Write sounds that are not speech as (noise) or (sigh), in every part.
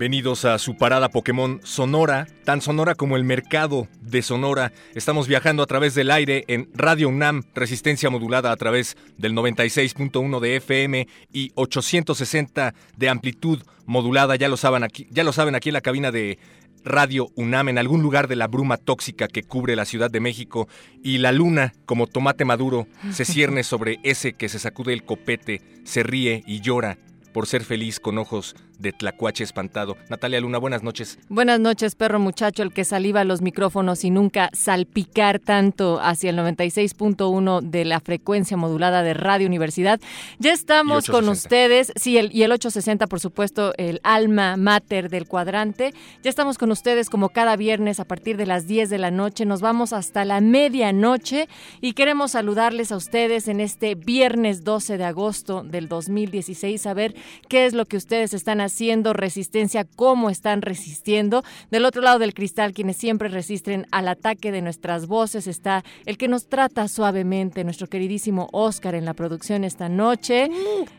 Bienvenidos a su parada Pokémon Sonora, tan sonora como el mercado de Sonora. Estamos viajando a través del aire en Radio UNAM, resistencia modulada a través del 96.1 de FM y 860 de amplitud modulada. Ya lo saben aquí, ya lo saben aquí en la cabina de Radio UNAM en algún lugar de la bruma tóxica que cubre la Ciudad de México y la luna, como tomate maduro, se cierne sobre ese que se sacude el copete, se ríe y llora por ser feliz con ojos de Tlacuache espantado. Natalia Luna, buenas noches. Buenas noches, perro muchacho, el que saliva los micrófonos y nunca salpicar tanto hacia el 96.1 de la frecuencia modulada de Radio Universidad. Ya estamos con ustedes, sí, el, y el 860, por supuesto, el alma mater del cuadrante. Ya estamos con ustedes como cada viernes a partir de las 10 de la noche. Nos vamos hasta la medianoche y queremos saludarles a ustedes en este viernes 12 de agosto del 2016, a ver qué es lo que ustedes están haciendo haciendo resistencia, cómo están resistiendo. Del otro lado del cristal, quienes siempre resisten al ataque de nuestras voces, está el que nos trata suavemente, nuestro queridísimo Oscar en la producción esta noche.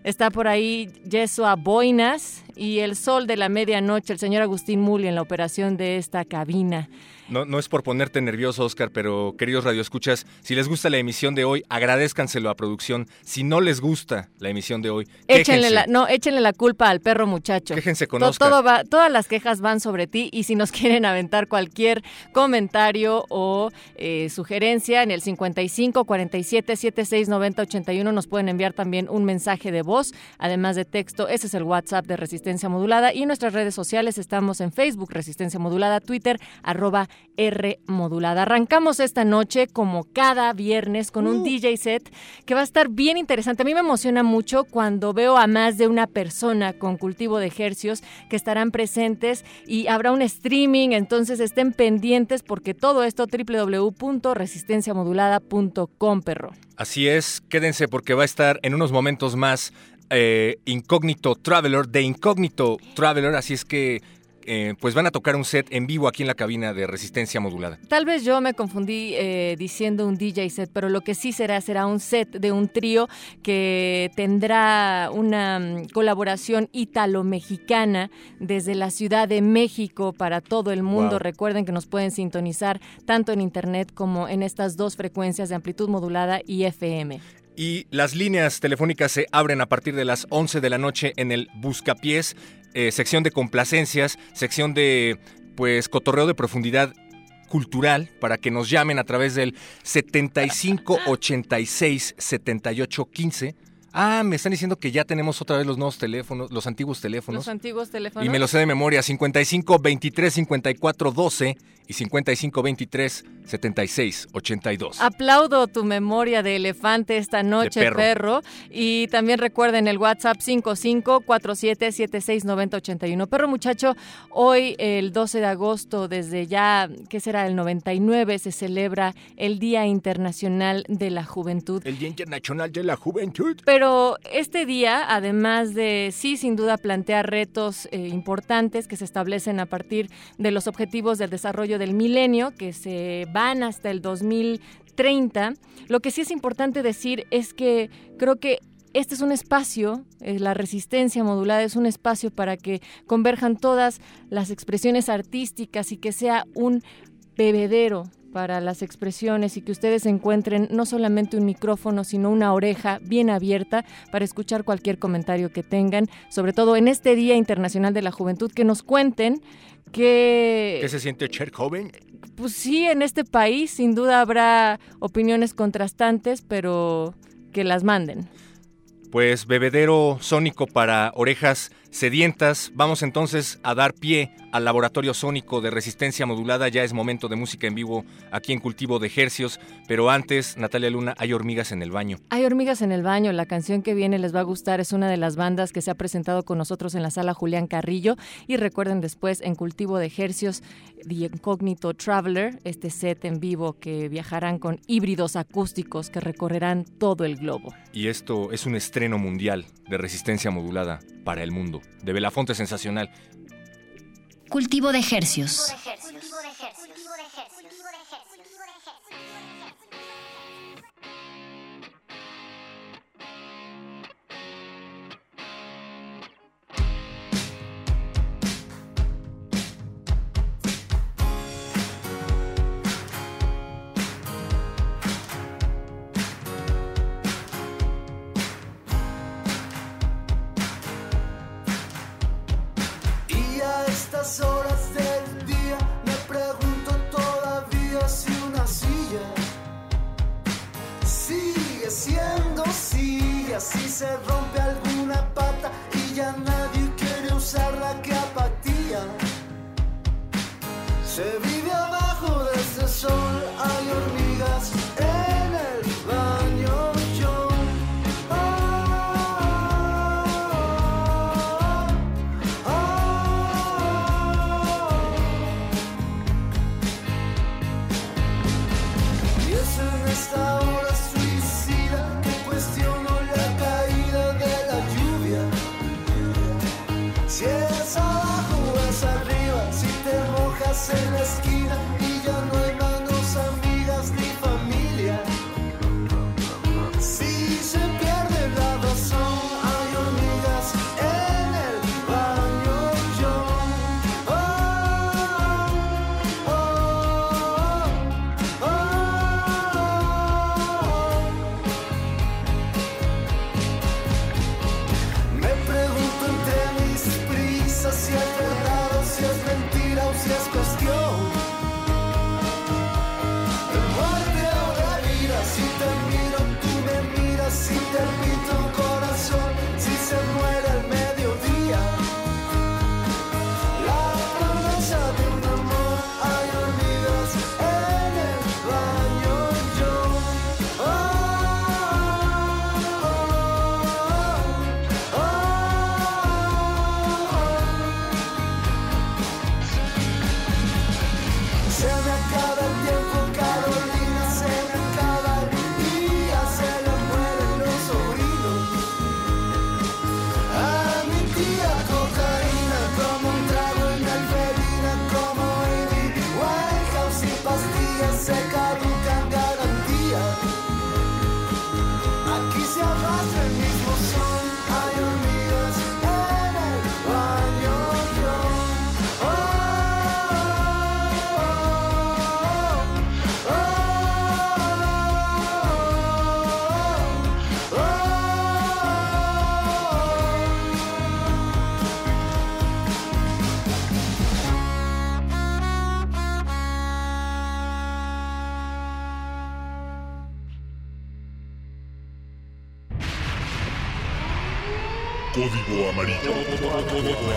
Está por ahí Yesua Boinas y el sol de la medianoche, el señor Agustín Muli en la operación de esta cabina. No, no es por ponerte nervioso, Oscar, pero queridos radioescuchas, si les gusta la emisión de hoy, agradezcanselo a producción. Si no les gusta la emisión de hoy, échenle la, no, échenle la culpa al perro muchacho. Quéjense con Todo va, todas las quejas van sobre ti y si nos (laughs) quieren aventar cualquier comentario o eh, sugerencia en el 55 47 76 90 81 nos pueden enviar también un mensaje de voz, además de texto. Ese es el WhatsApp de Resistencia Modulada y en nuestras redes sociales estamos en Facebook Resistencia Modulada, Twitter arroba R modulada. Arrancamos esta noche como cada viernes con un uh. DJ set que va a estar bien interesante. A mí me emociona mucho cuando veo a más de una persona con cultivo de ejercios que estarán presentes y habrá un streaming, entonces estén pendientes porque todo esto www.resistenciamodulada.com, perro. Así es, quédense porque va a estar en unos momentos más eh, Incógnito Traveler de Incógnito Traveler, así es que eh, pues van a tocar un set en vivo aquí en la cabina de resistencia modulada. Tal vez yo me confundí eh, diciendo un DJ set, pero lo que sí será será un set de un trío que tendrá una mm, colaboración ítalo-mexicana desde la Ciudad de México para todo el mundo. Recuerden que nos pueden sintonizar tanto en internet como en estas dos frecuencias de amplitud modulada y FM y las líneas telefónicas se abren a partir de las 11 de la noche en el Buscapiés eh, sección de complacencias, sección de pues cotorreo de profundidad cultural para que nos llamen a través del 75 86 78 15 Ah, me están diciendo que ya tenemos otra vez los nuevos teléfonos, los antiguos teléfonos. Los antiguos teléfonos. Y me lo sé de memoria, 55 23 54 12 y 55 23 76 82. Aplaudo tu memoria de elefante esta noche, perro. Y también recuerden el WhatsApp 55 47 76 90 81. Perro muchacho, hoy el 12 de agosto, desde ya, ¿qué será? El 99, se celebra el Día Internacional de la Juventud. El Día Internacional de la Juventud. Pero este día, además de sí, sin duda, plantear retos eh, importantes que se establecen a partir de los objetivos del desarrollo del milenio, que se van hasta el 2030, lo que sí es importante decir es que creo que este es un espacio, eh, la resistencia modulada es un espacio para que converjan todas las expresiones artísticas y que sea un bebedero para las expresiones y que ustedes encuentren no solamente un micrófono, sino una oreja bien abierta para escuchar cualquier comentario que tengan, sobre todo en este Día Internacional de la Juventud, que nos cuenten que... ¿Qué se siente ser joven? Pues sí, en este país sin duda habrá opiniones contrastantes, pero que las manden. Pues bebedero sónico para orejas sedientas. Vamos entonces a dar pie al laboratorio sónico de resistencia modulada. Ya es momento de música en vivo aquí en Cultivo de Hercios. Pero antes, Natalia Luna, hay hormigas en el baño. Hay hormigas en el baño. La canción que viene les va a gustar. Es una de las bandas que se ha presentado con nosotros en la sala Julián Carrillo. Y recuerden después en Cultivo de Hercios, The Incognito Traveler, este set en vivo que viajarán con híbridos acústicos que recorrerán todo el globo. Y esto es un estreno mundial de resistencia modulada para el mundo. De Belafonte Sensacional. Cultivo de ejercios.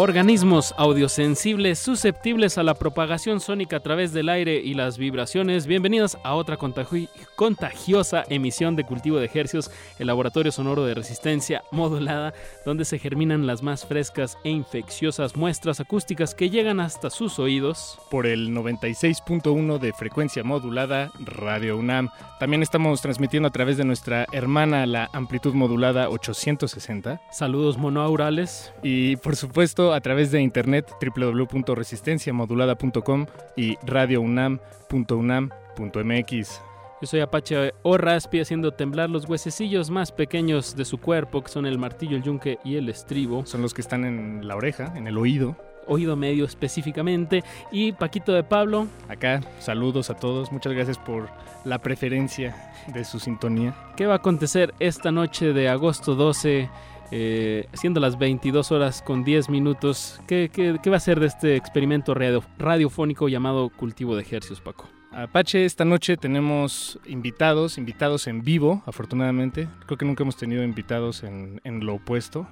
Organismos audiosensibles susceptibles a la propagación sónica a través del aire y las vibraciones. Bienvenidos a otra contagiosa emisión de Cultivo de Ejercios, el laboratorio sonoro de resistencia (laughs) modulada, donde se germinan las más frescas e infecciosas muestras acústicas que llegan hasta sus oídos. Por el 96.1 de frecuencia modulada Radio UNAM. También estamos transmitiendo a través de nuestra hermana, la amplitud modulada 860. Saludos monoaurales. Y por supuesto, a través de internet www.resistenciamodulada.com y radiounam.unam.mx. Yo soy Apache o Raspi haciendo temblar los huesecillos más pequeños de su cuerpo, que son el martillo, el yunque y el estribo. Son los que están en la oreja, en el oído. Oído medio específicamente. Y Paquito de Pablo. Acá, saludos a todos. Muchas gracias por la preferencia de su sintonía. ¿Qué va a acontecer esta noche de agosto 12? Eh, siendo las 22 horas con 10 minutos, ¿qué, va a ser de este experimento radiofónico llamado Cultivo de Ejercios, Paco? Apache, esta noche tenemos invitados, invitados en vivo, afortunadamente. Creo que nunca hemos tenido invitados en, lo opuesto.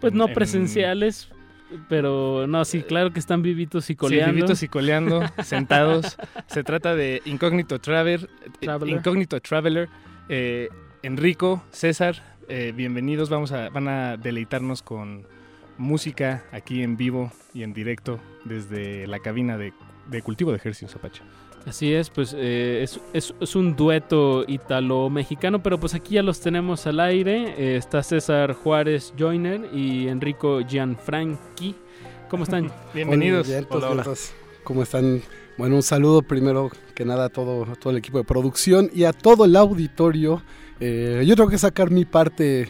Pues no presenciales, pero no, sí, claro que están vivitos y coleando. Sí, vivitos y coleando, (laughs) sentados. Se trata de Incógnito Traveler, Incógnito Traveler, eh, Enrico, César, eh, bienvenidos, vamos a, van a deleitarnos con música aquí en vivo y en directo desde la cabina de, cultivo de ejercicios Apache. Así es, pues eh, es, un dueto italo-mexicano, pero pues aquí ya los tenemos al aire. Eh, está César Juárez Joiner y Enrico Gianfranchi. ¿Cómo están? (laughs) Bienvenidos. hola, hola. ¿Cómo están? Bueno, un saludo primero que nada a todo, a todo el equipo de producción y a todo el auditorio eh, yo tengo que sacar mi parte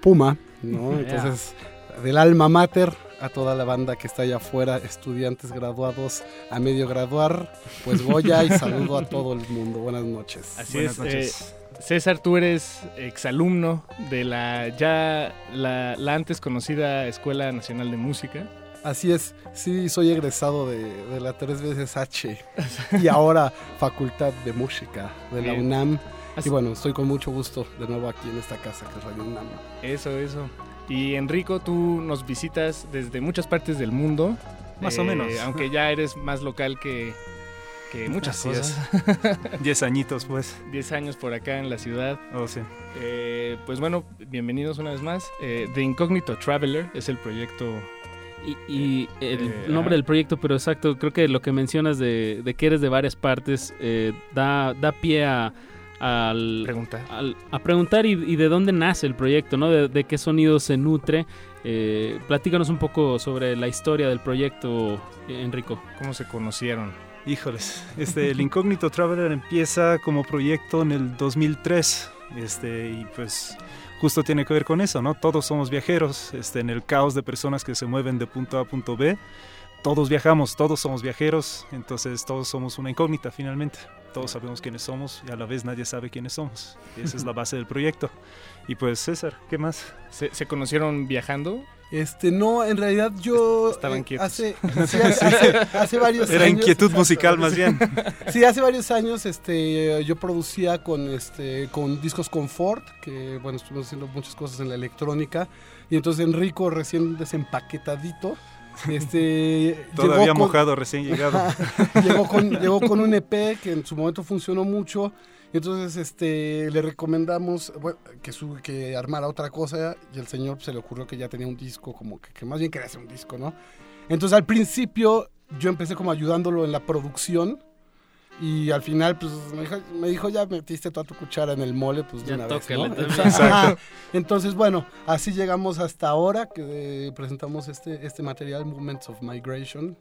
Puma, ¿no? (laughs) Entonces, del alma mater a toda la banda que está allá afuera, estudiantes graduados a medio graduar, pues Goya y (laughs) saludo a todo el mundo. Buenas noches. Así es. Eh, César, tú eres exalumno de la ya la, antes conocida Escuela Nacional de Música. Así es, sí, soy egresado de, la tres veces H (laughs) y ahora Facultad de Música de la UNAM. Y bueno, estoy con mucho gusto de nuevo aquí en esta casa que es Radio UNAM. Eso, eso. Y Enrico, tú nos visitas desde muchas partes del mundo. Más o menos. Eh, aunque ya eres más local que, que muchas cosas. (laughs) Diez añitos, pues. Diez años por acá en la ciudad. Oh, sí. Eh, pues bueno, bienvenidos una vez más. Eh, The Incognito Traveler es el proyecto y, el nombre del proyecto, pero exacto, creo que lo que mencionas de, de que eres de varias partes da, da pie a, al preguntar, a preguntar y, de dónde nace el proyecto, ¿no? De, qué sonido se nutre. Eh, platícanos un poco sobre la historia del proyecto, Enrico. ¿Cómo se conocieron? Híjoles, este, el Incógnito Traveler empieza como proyecto en el 2003, este, y pues justo tiene que ver con eso, ¿no? Todos somos viajeros, este, en el caos de personas que se mueven de punto A a punto B. Todos viajamos, todos somos viajeros, entonces todos somos una incógnita finalmente todos sabemos quiénes somos y a la vez nadie sabe quiénes somos. esa es la (laughs) base del proyecto. Y pues César, ¿qué más? ¿Se, conocieron viajando? Este, no, en realidad yo... Estaban quietos. (laughs) Hace, hace, varios Era años... Era inquietud musical más bien. sí, hace varios años este, yo producía con, este, con discos Confort, que bueno, estuvimos haciendo muchas cosas en la electrónica. Y entonces Enrico recién desempaquetadito (laughs) este, Todavía mojado, recién llegado. (laughs) llegó, con, llegó con un EP que en su momento funcionó mucho. Entonces este, le recomendamos que, su, que armara otra cosa y el señor se le ocurrió que ya tenía un disco, como que, que más bien quería hacer un disco, ¿no? Entonces al principio yo empecé como ayudándolo en la producción y al final, pues me dijo, ya metiste toda tu cuchara en el mole, pues de una vez. Entonces, bueno, así llegamos hasta ahora que presentamos este, este material, Moments of Migration.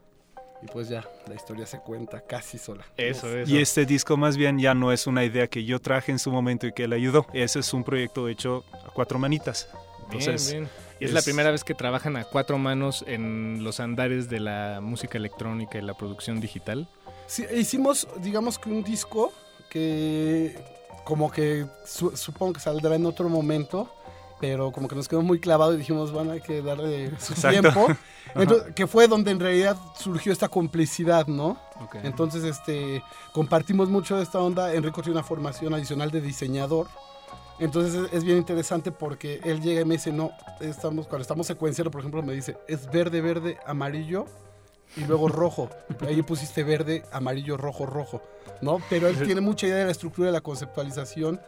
Y pues ya, la historia se cuenta casi sola. Eso, eso. Y este disco más bien ya no es una idea que yo traje en su momento y que él ayudó. Ese es un proyecto hecho a cuatro manitas. Entonces, bien, Y es, la primera vez que trabajan a cuatro manos en los andares de la música electrónica y la producción digital hicimos, digamos que un disco que como que supongo que saldrá en otro momento, pero como que nos quedó muy clavado y dijimos, bueno, hay que darle su tiempo. (laughs) que fue donde en realidad surgió esta complicidad, ¿no? Entonces, este, compartimos mucho de esta onda. Enrico tiene una formación adicional de diseñador. Entonces es, es bien interesante porque él llega y me dice, no, estamos, cuando estamos secuenciando, por ejemplo, me dice, es verde, verde, amarillo y luego rojo. Ahí pusiste verde, amarillo, rojo, rojo, ¿no? Pero él tiene mucha idea de la estructura de la conceptualización.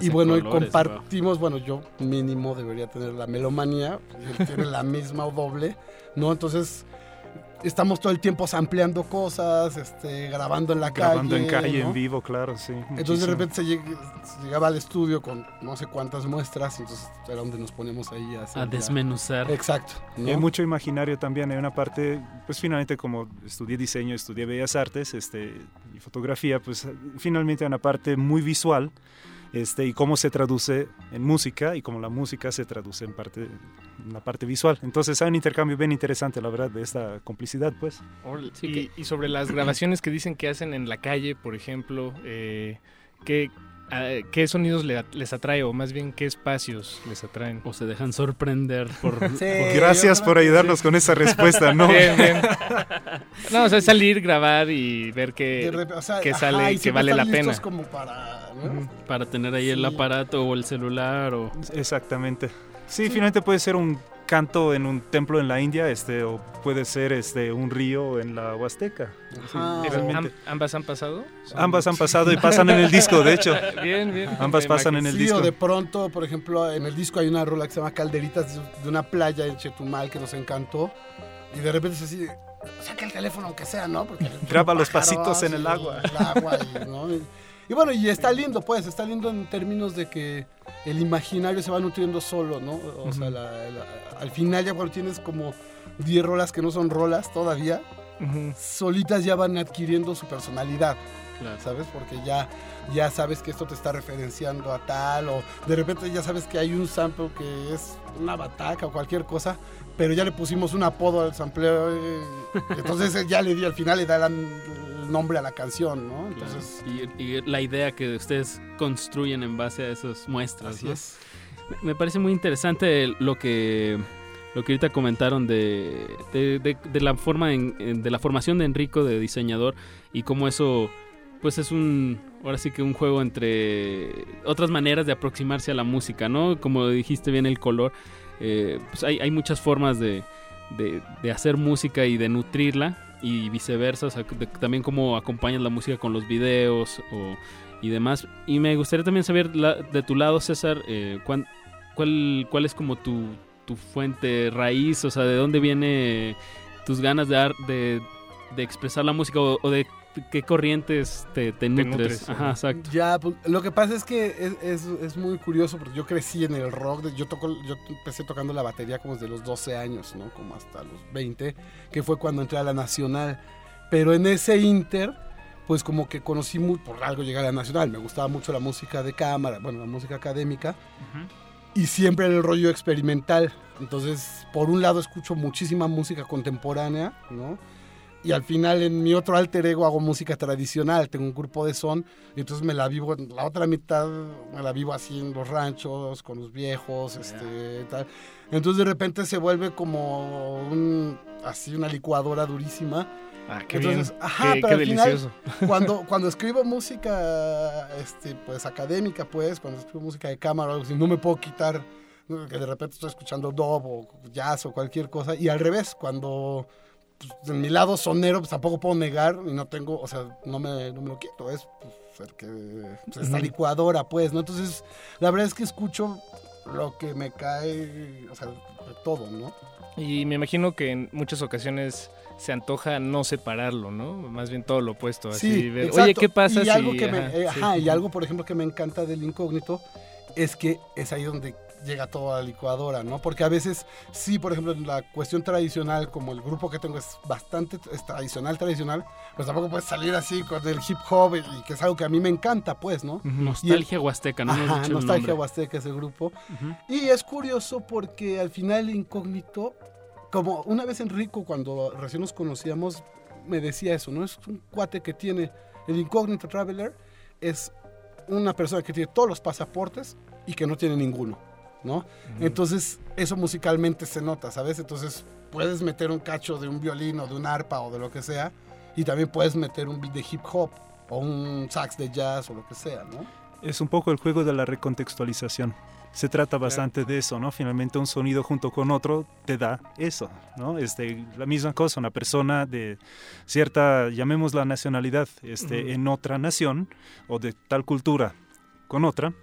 Y bueno, y compartimos, bueno, yo mínimo debería tener la melomanía, él tiene la misma o doble, ¿no? Entonces estamos todo el tiempo sampleando cosas, este, grabando en la Grabando calle. en calle, ¿no? en vivo, claro, sí. Entonces de muchísimo. repente se, lleg- se llegaba al estudio con no sé cuántas muestras, entonces era donde nos poníamos ahí a hacer. A desmenuzar. Exacto. ¿no? Y Hay mucho imaginario también, hay una parte, pues finalmente como estudié diseño, estudié bellas artes este, y fotografía, pues finalmente hay una parte muy visual este, y cómo se traduce en música y cómo la música se traduce en parte en la parte visual. Entonces hay un intercambio bien interesante, la verdad, de esta complicidad, pues. Sí, y, y sobre las grabaciones que dicen que hacen en la calle, por ejemplo, eh, ¿qué, ¿qué sonidos le- les atrae o más bien qué espacios les atraen? O se dejan sorprender por... (laughs) Sí, Gracias por ayudarnos sí. con esa respuesta, ¿no? Bien, bien. (laughs) No, o sea, salir, grabar y ver rep- o sea, ajá, sale, y que vale la pena. como para, ¿no? para tener ahí el aparato o el celular o... Exactamente. Sí, finalmente puede ser un canto en un templo en la India, este, o puede ser este, un río en la Huasteca. Sí, Ajá. Pero, realmente. ¿am- ¿Ambas han pasado? Son- Ambas han pasado y pasan en el disco, de hecho. (laughs) Bien, bien. Ambas Me pasan en el Sí, disco. o de pronto, por ejemplo, en el disco hay una rola que se llama Calderitas de- una playa en Chetumal que nos encantó. Y de repente es así, saca el teléfono aunque sea, ¿no? Porque Graba los pasitos en el agua. El agua y, ¿no? (laughs) Y- bueno, y está lindo, pues, está lindo en términos de que el imaginario se va nutriendo solo, ¿no? O sea, la- la- al final ya cuando tienes como 10 rolas que no son rolas todavía, solitas ya van adquiriendo su personalidad. Claro. ¿sabes? Porque ya, ya sabes que esto te está referenciando a tal, o de repente ya sabes que hay un sample que es una bataca o cualquier cosa, pero ya le pusimos un apodo al sampleo, eh, (laughs) entonces ya le di, al final le da el nombre a la canción, ¿no? Entonces, Y, y la idea que ustedes construyen en base a esas muestras. así ¿no? es. Me parece muy interesante lo que lo que ahorita comentaron de, de, de- de la forma en- de la formación de Enrico de diseñador y cómo eso pues es un ahora sí que un juego entre otras maneras de aproximarse a la música, ¿no? Como dijiste bien el color, eh, pues hay, hay muchas formas de, de, de hacer música y de nutrirla y viceversa, o sea, de- también cómo acompañas la música con los videos o, y demás. Y me gustaría también saber de tu lado, César, eh, cuán- cuál, cuál es como tu, tu fuente raíz, o sea, de dónde viene tus ganas de, ar- de, expresar la música o de qué corrientes te, te nutres. nutres, Ajá, exacto. Ya, pues, lo que pasa es que es, es- es muy curioso porque yo crecí en el rock, de- yo, toco, yo empecé tocando la batería como desde los 12 años, ¿no? Como hasta los 20, que fue cuando entré a la Nacional. Pero en ese inter, pues como que conocí muy, por algo llegué a la Nacional, me gustaba mucho la música de cámara, bueno, la música académica, y siempre en el rollo experimental. Entonces, por un lado escucho muchísima música contemporánea, ¿no? Y al final en mi otro alter ego hago música tradicional, tengo un grupo de son, y entonces me la vivo, la otra mitad me la vivo así en los ranchos, con los viejos, este, tal. Entonces de repente se vuelve como un, así una licuadora durísima. Ah, qué Entonces, bien. ajá, qué, pero qué al final, delicioso. (laughs) Cuando, cuando escribo música, este, pues académica, pues, cuando escribo música de cámara o algo así, no me puedo quitar que de repente estoy escuchando dub o jazz o cualquier cosa. Y al revés, cuando pues, en mi lado sonero, pues tampoco puedo negar y no tengo, o sea, no me, no me lo quito. Es pues, el que, pues, esta licuadora, pues, ¿no? Entonces, la verdad es que escucho lo que me cae, o sea, de todo, ¿no? Y me imagino que en muchas ocasiones se antoja no separarlo, ¿no? Más bien todo lo opuesto. Así, Sí, ver. Oye, ¿qué pasa y si...? Algo que me, ajá, eh, sí. ajá, y algo, por ejemplo, que me encanta del incógnito es que es ahí donde llega toda la licuadora, ¿no? Porque a veces, sí, por ejemplo, en la cuestión tradicional, como el grupo que tengo es bastante es tradicional, tradicional, pues tampoco puedes salir así con el hip hop y, que es algo que a mí me encanta, pues, ¿no? Nostalgia Huasteca, ¿no? Ajá, dicho el Nostalgia nombre. Huasteca es el grupo. Y es curioso porque al final el incógnito, como una vez Enrico, cuando recién nos conocíamos, me decía eso, ¿no? Es un cuate que tiene el incógnito traveler, es una persona que tiene todos los pasaportes y que no tiene ninguno, ¿no? Entonces, eso musicalmente se nota, ¿sabes? Entonces, puedes meter un cacho de un violín o de un arpa o de lo que sea, y también puedes meter un beat de hip hop o un sax de jazz o lo que sea, ¿no? Es un poco el juego de la recontextualización. Se trata bastante de eso, ¿no? Finalmente un sonido junto con otro te da eso, ¿no? Este, la misma cosa, una persona de cierta, llamémosla nacionalidad, este, Ujú. en otra nación o de tal cultura con otra,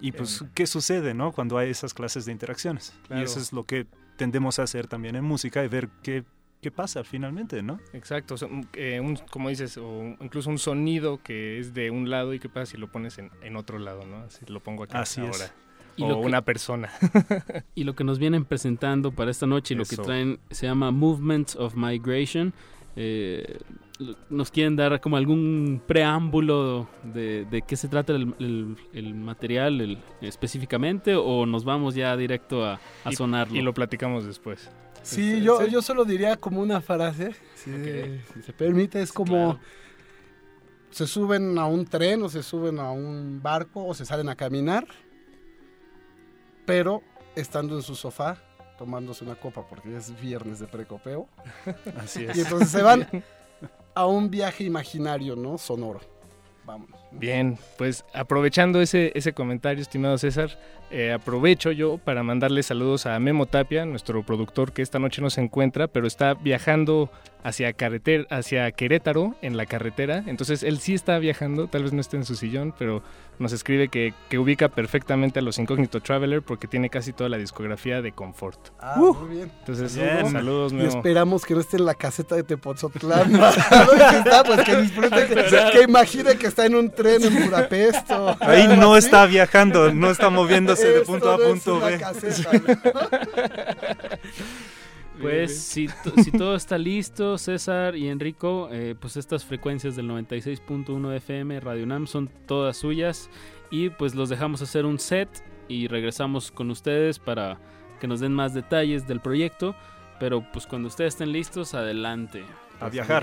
y pues, ¿qué sucede, no? Cuando hay esas clases de interacciones. Claro. Y eso es lo que tendemos a hacer también en música y ver qué, qué pasa finalmente, ¿no? Exacto, o sea, un- eh, un- como dices, o incluso un sonido que es de un lado y qué pasa si lo pones en, en otro lado, ¿no? Así lo pongo aquí Así es. ahora. Y o lo que- una persona. (laughs) Y lo que nos vienen presentando para esta noche y lo que traen se llama Movements of Migration. Eh, ¿Nos quieren dar como algún preámbulo de, de qué se trata el, el- el material el- específicamente o nos vamos ya directo a, a Y- sonarlo? Y lo platicamos después. Sí, yo, yo solo diría como una frase, si, si se permite, es como se suben a un tren o se suben a un barco o se salen a caminar, pero estando en su sofá tomándose una copa porque es viernes de precopeo. Así es. Y entonces se van (laughs) a un viaje imaginario, ¿no? Sonoro. Vámonos. Bien, pues aprovechando ese, ese comentario, estimado César, eh, aprovecho yo para mandarle saludos a Memo Tapia, nuestro productor que esta noche no se encuentra, pero está viajando hacia, carreter, hacia Querétaro en la carretera. Entonces él sí está viajando, tal vez no esté en su sillón, pero nos escribe que, que ubica perfectamente a los Incógnito Traveler porque tiene casi toda la discografía de Confort. Ah, muy bien. Entonces, Bien. saludos, Y esperamos que no esté en la caseta de Tepozotlán. (laughs) (laughs) ¿no? que está, pues que disfrute, que, que imagine que está en un tren en Budapest. o Ahí no así. está viajando, no está moviéndose de Esto punto A a no es punto una B. caseta, ¿no? (laughs) Pues si, to- si todo está listo, César y Enrico, eh, pues estas frecuencias del 96.1 FM Radio UNAM son todas suyas y pues los dejamos hacer un set y regresamos con ustedes para que nos den más detalles del proyecto, pero pues cuando ustedes estén listos, adelante. A viajar.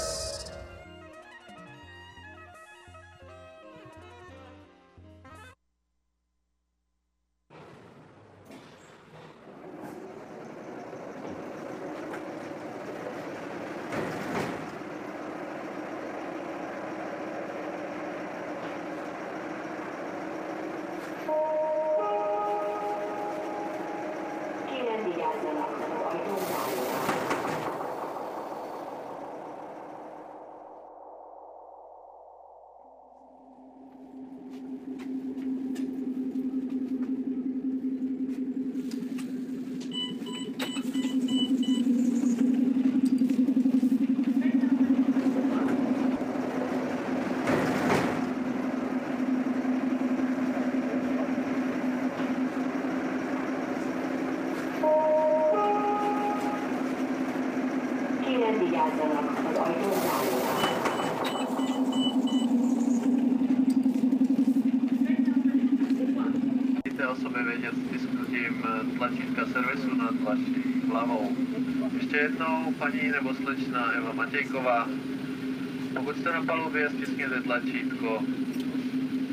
palubě stiskněte tlačítko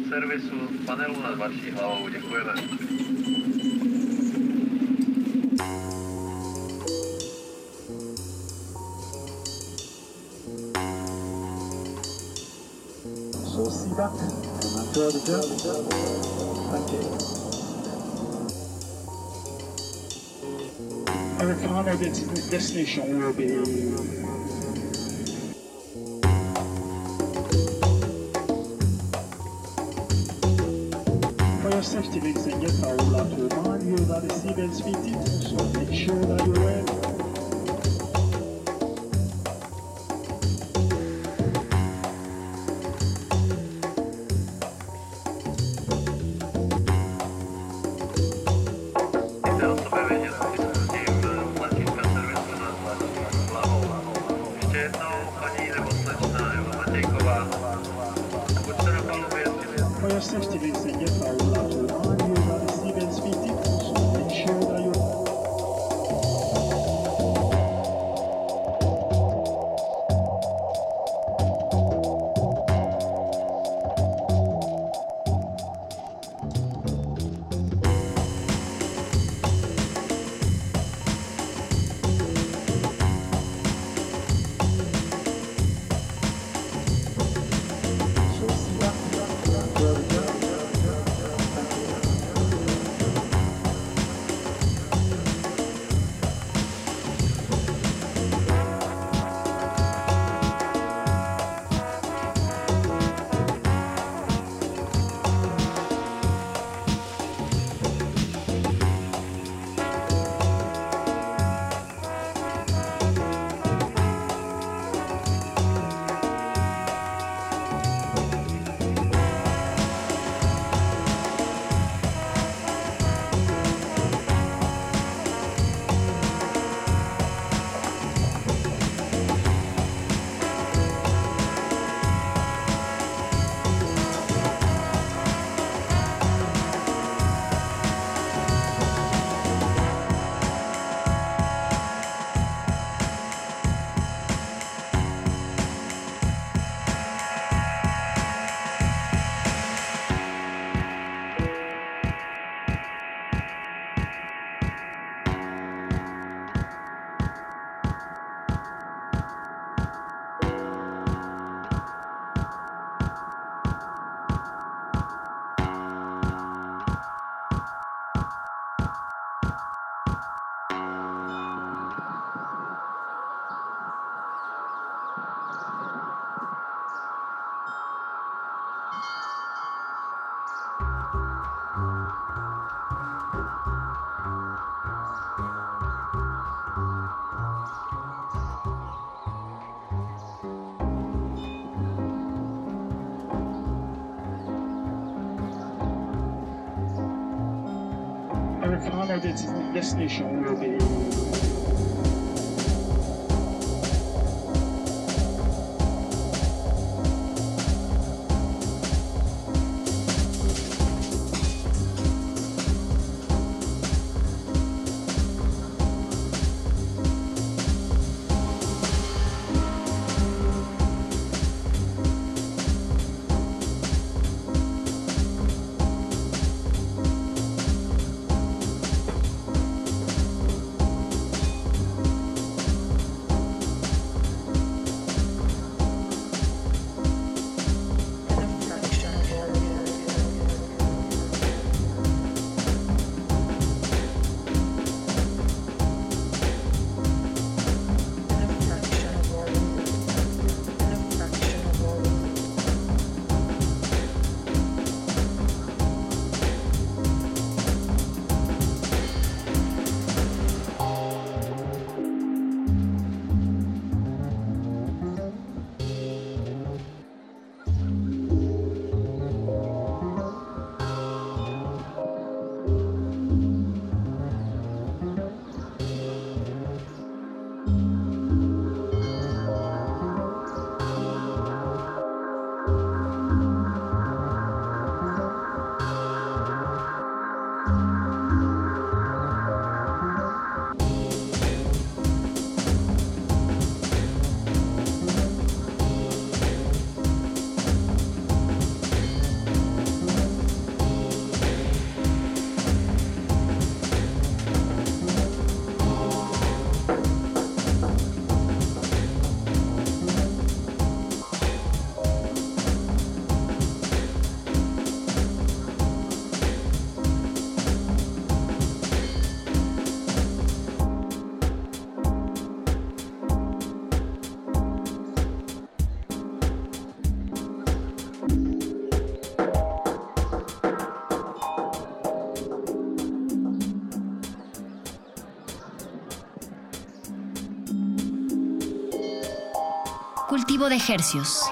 servisu panelu nad vaší hlavou. Děkujeme. Sida. Rördete. Taky. Our final destination will be Our destination will be de ejercios.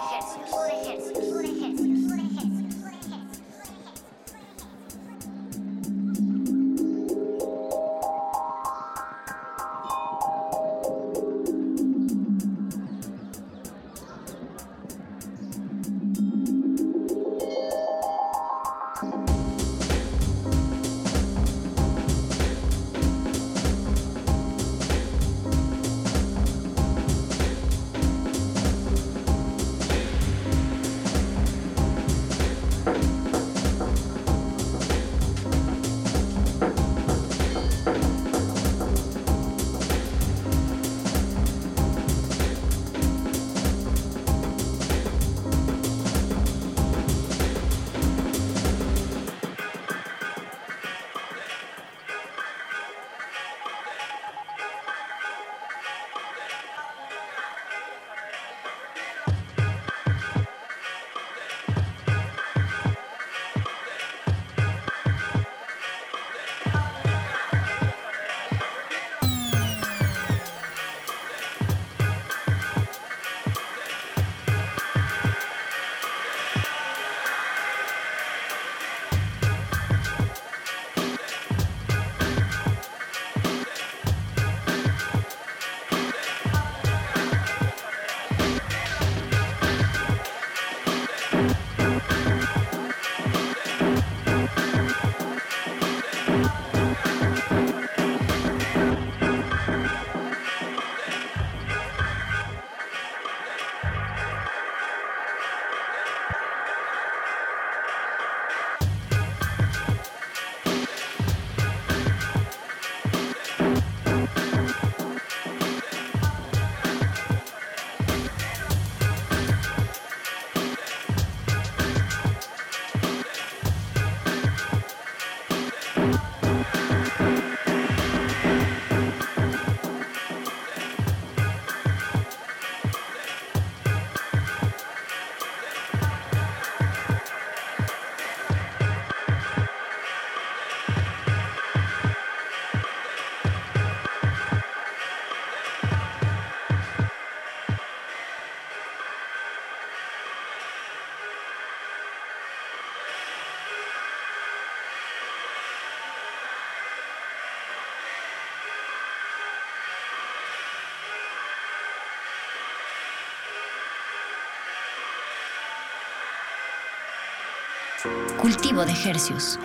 Cultivo de ejercios.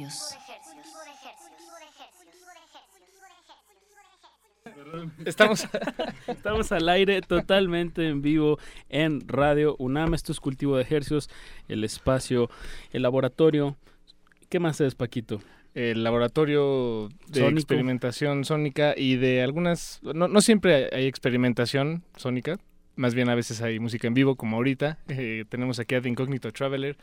Hercios. Estamos, (laughs) estamos al aire totalmente en vivo en Radio UNAM. Esto es Cultivo de Ejercios, el espacio, el laboratorio. ¿Qué más es, Paquito? El laboratorio de experimentación sónica y de algunas... No, no siempre hay experimentación sónica, más bien a veces hay música en vivo, como ahorita. Eh, tenemos aquí a The Incognito Traveler,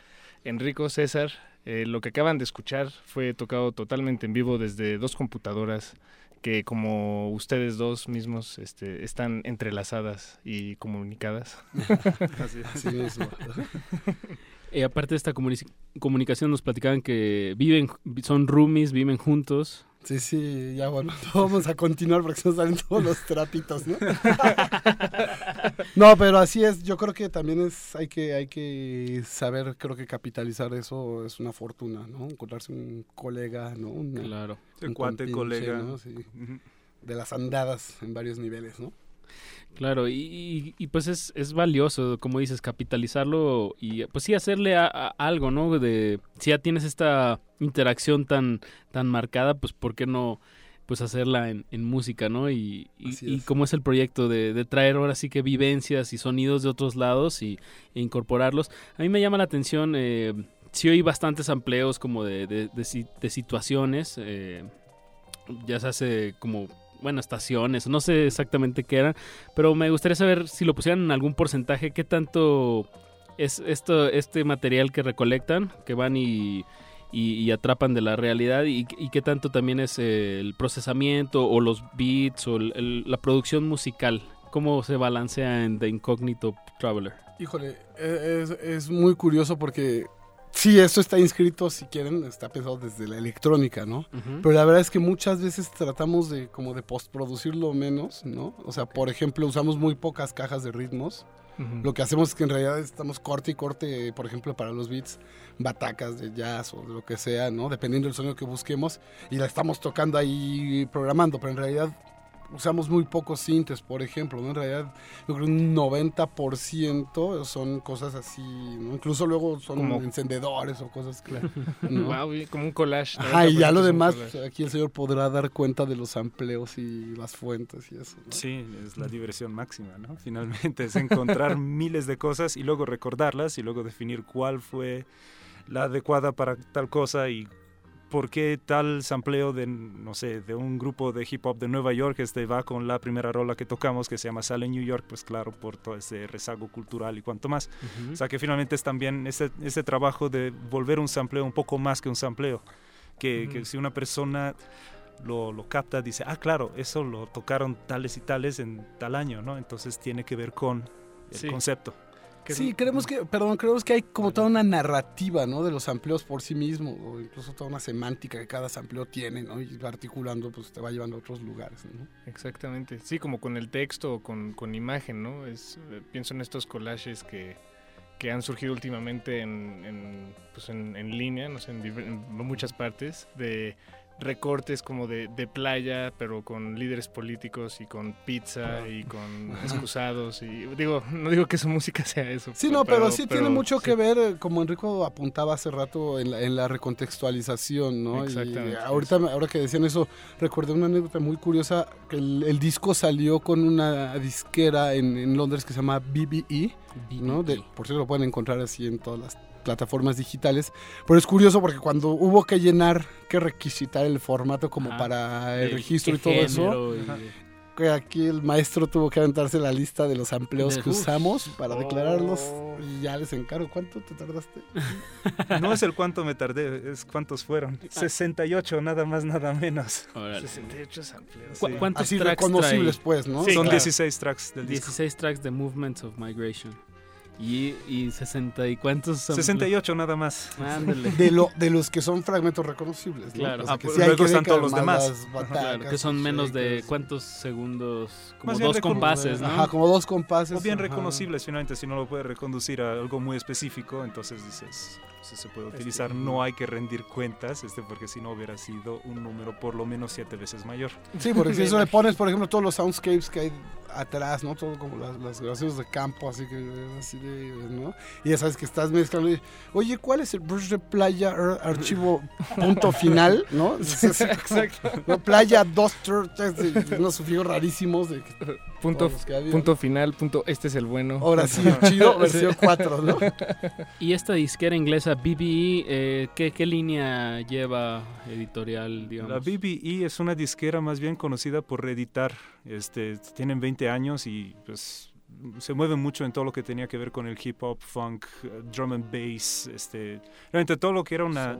Enrico, César. Eh, lo que acaban de escuchar fue tocado totalmente en vivo desde dos computadoras que como ustedes dos mismos este, están entrelazadas y comunicadas. (laughs) Así, así mismo. (laughs) Y aparte de esta comuni- comunicación nos platicaban que viven, son roomies, viven juntos. Sí, sí, ya bueno, no (laughs) vamos a continuar porque se nos salen todos los trapitos, ¿no? (laughs) no, pero así es, yo creo que también es, hay que, hay que saber, creo que capitalizar eso es una fortuna, ¿no? Encontrarse un colega, ¿no? Una- Claro. Un cuate, compinche, colega. ¿no? Sí. De las andadas en varios niveles, ¿no? Claro, y, pues es, es valioso, como dices, capitalizarlo y pues sí hacerle a, a algo, ¿no? De si ya tienes esta interacción tan, tan marcada, pues ¿por qué no pues hacerla en, en música, ¿no? Y, y, cómo es el proyecto de, de traer ahora sí que vivencias y sonidos de otros lados y, e incorporarlos. A mí me llama la atención, eh, sí oí bastantes amplios como de, de, de situaciones, eh, ya se hace como, bueno, estaciones, no sé exactamente qué eran, pero me gustaría saber si lo pusieran en algún porcentaje, qué tanto es esto, este material que recolectan, que van y, y- atrapan de la realidad, y, qué tanto también es eh, el procesamiento o los beats o la producción musical, cómo se balancea en The Incognito Traveler. Híjole, e- es, es muy curioso porque sí, esto está inscrito, si quieren, está pensado desde la electrónica, ¿no? Pero la verdad es que muchas veces tratamos de como de postproducirlo menos, ¿no? O sea, por ejemplo, usamos muy pocas cajas de ritmos. Lo que hacemos es que en realidad estamos corte y corte, por ejemplo, para los beats, batacas de jazz o de lo que sea, ¿no? Dependiendo del sonido que busquemos. Y la estamos tocando ahí programando, pero en realidad usamos muy pocos sintes, por ejemplo, ¿no? En realidad, yo creo que un 90% son cosas así, ¿no? Incluso luego son Como- encendedores o cosas que... (laughs) ¿no? Wow, como un collage. Ajá, y ya lo 90% es un demás, aquí el señor podrá dar cuenta de los amplios y las fuentes y eso. ¿no? Sí, es la diversión máxima, ¿no? Finalmente es encontrar (laughs) miles de cosas y luego recordarlas y luego definir cuál fue la adecuada para tal cosa y por qué tal sampleo de, no sé, de un grupo de hip hop de Nueva York este va con la primera rola que tocamos que se llama Sale en New York, pues claro, por todo ese rezago cultural y cuanto más. O sea que finalmente es también ese, ese trabajo de volver un sampleo un poco más que un sampleo. Que, que si una persona lo, lo capta, dice, ah, claro, eso lo tocaron tales y tales en tal año, ¿no? Entonces tiene que ver con el Sí. concepto. Que Sí, creemos que, perdón, creemos que hay como toda una narrativa, ¿no? De los amplios por sí mismo, o incluso toda una semántica que cada sampleo tiene, ¿no? Y va articulando, pues te va llevando a otros lugares, ¿no? Exactamente, sí, como con el texto o con, con imagen, ¿no? Es, eh, pienso en estos collages que, que han surgido últimamente en, en, pues en, en línea, no sé, en muchas partes, de recortes como de, de playa, pero con líderes políticos y con pizza y con (laughs) excusados. Y digo, no digo que su música sea eso. Sí, no, pero, sí tiene mucho sí. que ver, eh, como Enrico apuntaba hace rato, en la, en la recontextualización, ¿no? Exactamente, Y ahorita, ahora que decían eso, recordé una anécdota muy curiosa, que el, el disco salió con una disquera en, en Londres que se llama BBE, ¿no? De, por cierto, lo pueden encontrar así en todas las plataformas digitales. Pero es curioso porque cuando hubo que llenar, que requisitar el formato como Ajá. para el registro y todo eso, y- que aquí el maestro tuvo que aventarse la lista de los empleos De- que usamos para declararlos Oh. y ya les encargo. ¿Cuánto te tardaste? (laughs) No es el cuánto me tardé, es cuántos fueron. 68, nada más, nada menos. Órale. 68 sampleos. ¿Cu- Sí. ¿Cuántos Así tracks reconocibles, trae? pues, ¿no? Sí, Son claro. 16 tracks del disco. 16 tracks de Movements of Migration. Y, y 60 y cuántos son. 68 nada más. Ándale. De, lo, de los que son fragmentos reconocibles, ¿no? Claro. O sea, Ah, que pues sí luego están todos los demás. las Claro, batacas, que son menos de cuántos segundos, como Más dos compases, ¿no? Ajá, como dos compases. O bien ajá. reconocibles finalmente, si no lo puedes reconducir a algo muy específico, entonces dices pues, se puede utilizar. No hay que rendir cuentas, este, porque si no hubiera sido un número por lo menos siete veces mayor. Sí, porque si eso le (laughs) pones, por ejemplo, todos los soundscapes que hay atrás, ¿no? Todo como las, las grabaciones de campo, así que, así de, ¿no? Y ya sabes que estás mezclando y, oye, ¿cuál es el brush de playa ar- archivo punto final, no? (laughs) Exacto. No, playa dos unos sufijos rarísimos de Punto, todos los que ha habido. punto final, punto, este es el bueno. Ahora sí, chido, versión 4, ¿no? (laughs) Y esta disquera inglesa BBE, eh, ¿qué, qué línea lleva editorial, digamos? La BBE es una disquera más bien conocida por reeditar. Este, tienen 20 años y pues se mueven mucho en todo lo que tenía que ver con el hip hop, funk, eh, drum and bass, este, realmente todo lo que era una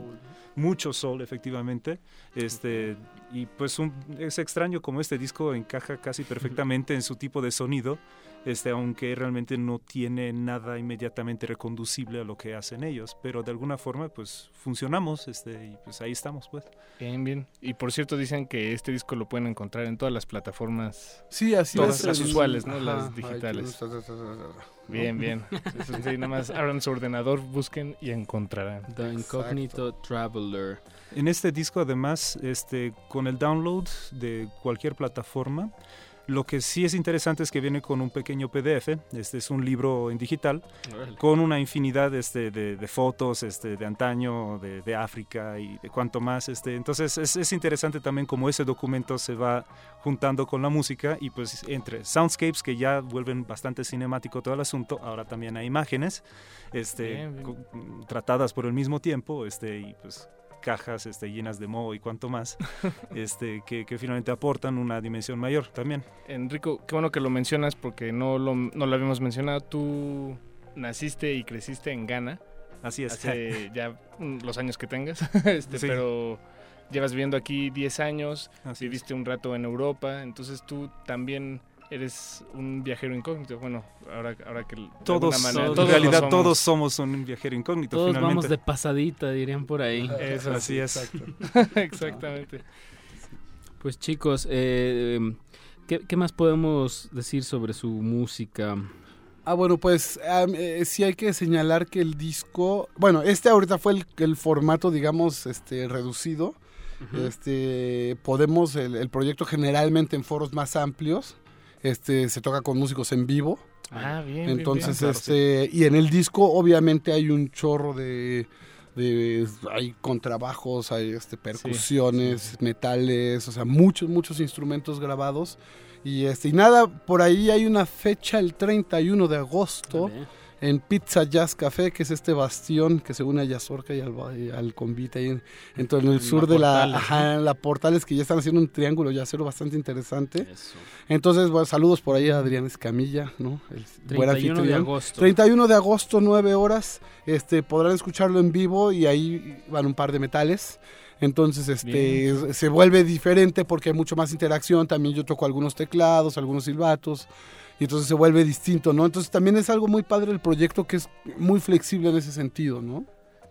mucho soul efectivamente. Este, y pues un- es extraño como este disco encaja casi (laughs) perfectamente en su tipo de sonido. Este, aunque realmente no tiene nada inmediatamente reconducible a lo que hacen ellos, pero de alguna forma pues funcionamos este, y pues ahí estamos pues. Bien, bien. Y por cierto, dicen que este disco lo pueden encontrar en todas las plataformas. Sí, así Todas es, las usuales, ¿no? ajá, las digitales. Bien, bien. Sí, nada más abran su ordenador, busquen y encontrarán. The Incognito Traveler. En este disco además, este, con el download de cualquier plataforma, lo que sí es interesante es que viene con un pequeño PDF, este es un libro en digital, con una infinidad este, de, de fotos este, de antaño, de, de África y de cuanto más. Este. Entonces es, es interesante también cómo ese documento se va juntando con la música y pues entre soundscapes que ya vuelven bastante cinemático todo el asunto, ahora también hay imágenes este, Bien, bien. co- tratadas por el mismo tiempo este, y pues cajas este, llenas de moho y cuanto más, (laughs) este, que, que finalmente aportan una dimensión mayor también. Enrico, qué bueno que lo mencionas porque no lo, no lo habíamos mencionado. Tú naciste y creciste en Ghana. Así es. Hace (laughs) ya mm, los años que tengas, (laughs) este, Sí. pero llevas viviendo aquí 10 años, Así es. viviste un rato en Europa, entonces tú también eres un viajero incógnito. Bueno, ahora, ahora que de Todos, manera, en todos lo realidad somos. todos somos un viajero incógnito. Todos finalmente. vamos de pasadita, dirían por ahí. Eso Así sí, es. exacto. (laughs) (laughs) Exactamente. Pues chicos, eh, ¿qué, qué más podemos decir sobre su música? Ah, bueno, pues eh, sí hay que señalar que el disco, bueno, este ahorita fue el, el formato, digamos, este reducido. Este, podemos, el, el proyecto generalmente en foros más amplios, este, se toca con músicos en vivo. Ah, bien. Entonces, bien. este, y en el disco obviamente hay un chorro de, de hay contrabajos, hay este percusiones, metales, o sea, muchos muchos instrumentos grabados y este y nada, por ahí hay una fecha el 31 de agosto Vale. En Pizza Jazz Café, que es este bastión que se une a Yazorca y al, y al convite ahí en, en todo- en el En sur la de la, Portales, ajá, la Portales, que ya están haciendo un triángulo yacero bastante interesante. Eso. Entonces, bueno, saludos por ahí a Adrián Escamilla, ¿no? El buen 31 de agosto. 31 de agosto, 9 horas. Este, podrán escucharlo en vivo y ahí van un par de metales. Entonces, este, se vuelve diferente porque hay mucho más interacción. También yo toco algunos teclados, algunos silbatos. Y entonces se vuelve distinto, ¿no? Entonces también es algo muy padre el proyecto que es muy flexible en ese sentido, ¿no?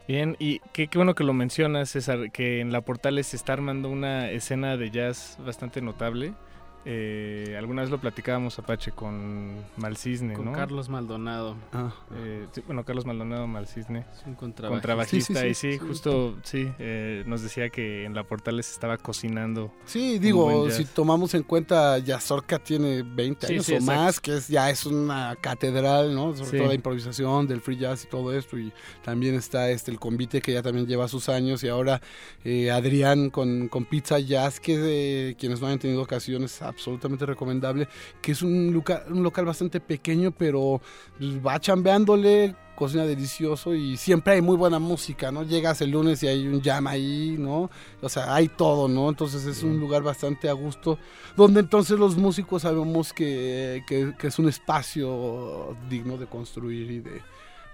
Bien, y qué, bueno que lo mencionas, César, que en la Portales se está armando una escena de jazz bastante notable. Eh, alguna vez lo platicábamos, Apache, con Malcisne, Con ¿no? Carlos Maldonado. Ah. Eh, sí, bueno, Carlos Maldonado Malcisne. Es un contrabajista. Contrabajista, Sí, sí, y sí, justo, sí, eh, nos decía que en la Portales se estaba cocinando. Sí, digo, si tomamos en cuenta, Yazorca tiene 20 Sí, años sí, o exacto. más, que es ya es una catedral, ¿no? Sobre Sí. todo la improvisación, del free jazz y todo esto. Y también está este el convite que ya también lleva sus años. Y ahora eh, Adrián con, con Pizza Jazz, que de quienes no hayan tenido ocasiones, absolutamente recomendable. Que es un, luca- un local bastante pequeño, pero pues, va chambeándole, cocina delicioso y siempre hay muy buena música, ¿no? Llegas el lunes y hay un jam ahí, ¿no? O sea, hay todo, ¿no? Entonces es un lugar bastante a gusto, donde entonces los músicos sabemos que, que- que es un espacio digno de construir y de,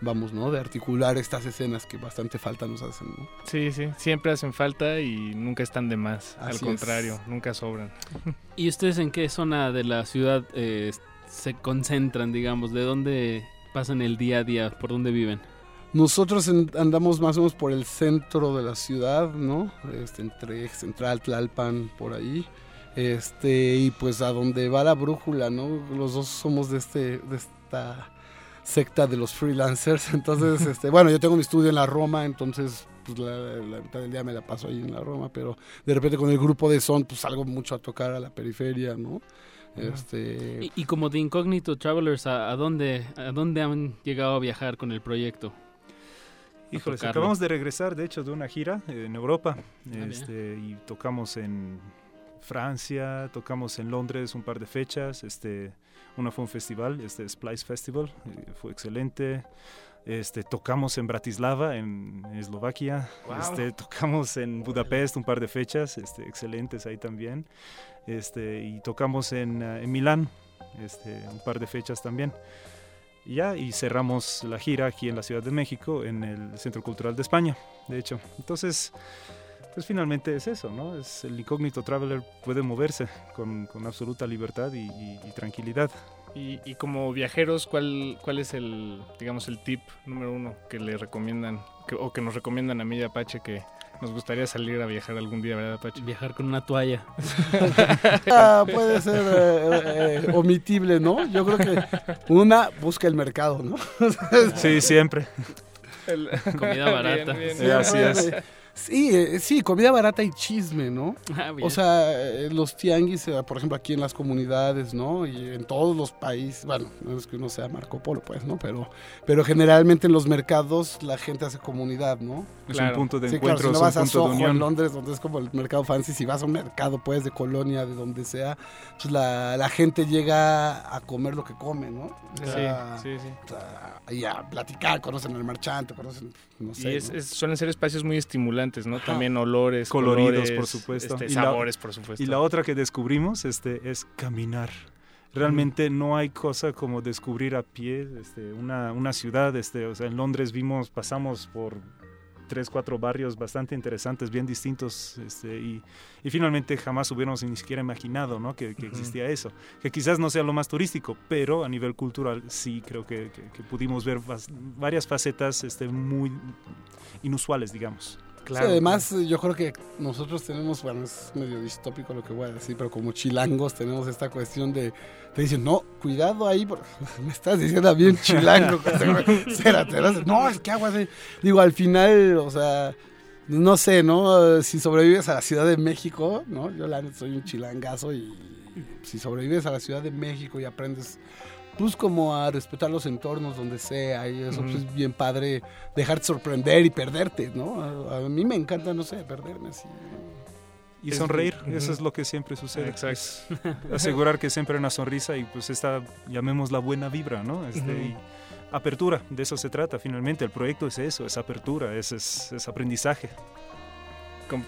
vamos, ¿no? De articular estas escenas que bastante falta nos hacen, ¿no? Sí, sí, siempre hacen falta y nunca están de más. Al es. contrario, nunca sobran. (laughs) ¿Y ustedes en qué zona de la ciudad eh, se concentran, digamos? ¿De dónde pasan el día a día? ¿Por dónde viven? Nosotros en- andamos más o menos por el centro de la ciudad, ¿no? Este, entre Central, Tlalpan, por ahí. Este, y pues a donde va la brújula, ¿no? Los dos somos de este, de esta, secta de los freelancers. (laughs) Entonces, este, bueno, yo tengo mi estudio en la Roma, entonces pues la, la mitad del día me la paso ahí en la Roma, pero de repente con el grupo de son, pues salgo mucho a tocar a la periferia, ¿no? Este... Y, y como The Incognito Travelers, ¿a, a dónde, ¿a dónde han llegado a viajar con el proyecto? Híjoles, tocarlo. acabamos de regresar, de hecho, de una gira eh, en Europa. bien. este, y tocamos en Francia, tocamos en Londres un par de fechas. Este, una fue un festival, este Splice Festival, eh, fue excelente. Este, tocamos en Bratislava, en Eslovaquia. Wow. Este, tocamos en Budapest un par de fechas, este, excelentes ahí también. Este, y tocamos en, eh, en Milán, este, un par de fechas también. Y ya, y cerramos la gira aquí en la Ciudad de México, en el Centro Cultural de España, de hecho. Entonces, pues finalmente es eso, ¿no? Es el incógnito traveler puede moverse con, con absoluta libertad y, y- y tranquilidad. Y, y como viajeros, ¿cuál, ¿cuál es el, digamos, el tip número uno que le recomiendan, que- o que nos recomiendan a mí y a Apache que nos gustaría salir a viajar algún día, ¿verdad, Apache? Viajar con una toalla. (laughs) Ah, puede ser eh, eh, omitible, ¿no? Yo creo que una busca el mercado, ¿no? Sí, siempre. Comida (laughs) barata. Bien, bien. Sí, así es. Sí, eh, sí, comida barata y chisme, ¿no? Ah. O sea, eh, los tianguis, eh, por ejemplo, aquí en las comunidades, ¿no? Y en todos los países, bueno, no es que uno sea Marco Polo, pues, ¿no? Pero, pero generalmente en los mercados la gente hace comunidad, ¿no? Es Claro. un punto de Sí, claro, encuentro, si no es vas un a de Soho, en unión. Londres, donde es como el mercado fancy, si vas a un mercado, pues, de colonia, de donde sea, pues la, la gente llega a comer lo que come, ¿no? O sea, Sí, sí, sí. o sea, y a platicar, conocen al marchante, conocen, no sé. Y es, ¿no? es- suelen ser espacios muy estimulantes, ¿no? Ajá. También olores, Coloridos, colores, por supuesto. este, Y la- sabores, por supuesto. Y la otra que descubrimos este, es caminar. Realmente no hay cosa como descubrir a pie este, una, una ciudad. Este, o sea, en Londres vimos, pasamos por tres, cuatro barrios bastante interesantes, bien distintos, este, y, y finalmente jamás hubiéramos ni siquiera imaginado ¿no? que, que Ujú. existía eso. Que quizás no sea lo más turístico, pero a nivel cultural sí creo que, que- que pudimos ver varias facetas este, muy inusuales, digamos. Sí, además, yo creo que nosotros tenemos, bueno, es medio distópico lo que voy a decir, pero como chilangos tenemos esta cuestión de, te dicen, no, cuidado ahí, porque (laughs) me estás diciendo bien chilango. No, (laughs) no, es que agua. Digo, al final, o sea, no sé, ¿no? Si sobrevives a la Ciudad de México, ¿no? Yo la soy un chilangazo y si sobrevives a la Ciudad de México y aprendes pues como a respetar los entornos donde sea y eso pues, es bien padre dejarte sorprender y perderte, ¿no? A, a mí me encanta, no sé, perderme así. Y Es- sonreír, eso es lo que siempre sucede. Exacto. Es asegurar que siempre hay una sonrisa y pues esta, llamémosla buena vibra, ¿no? Este, y apertura, de eso se trata finalmente. El proyecto es eso, es apertura, es, es, es aprendizaje.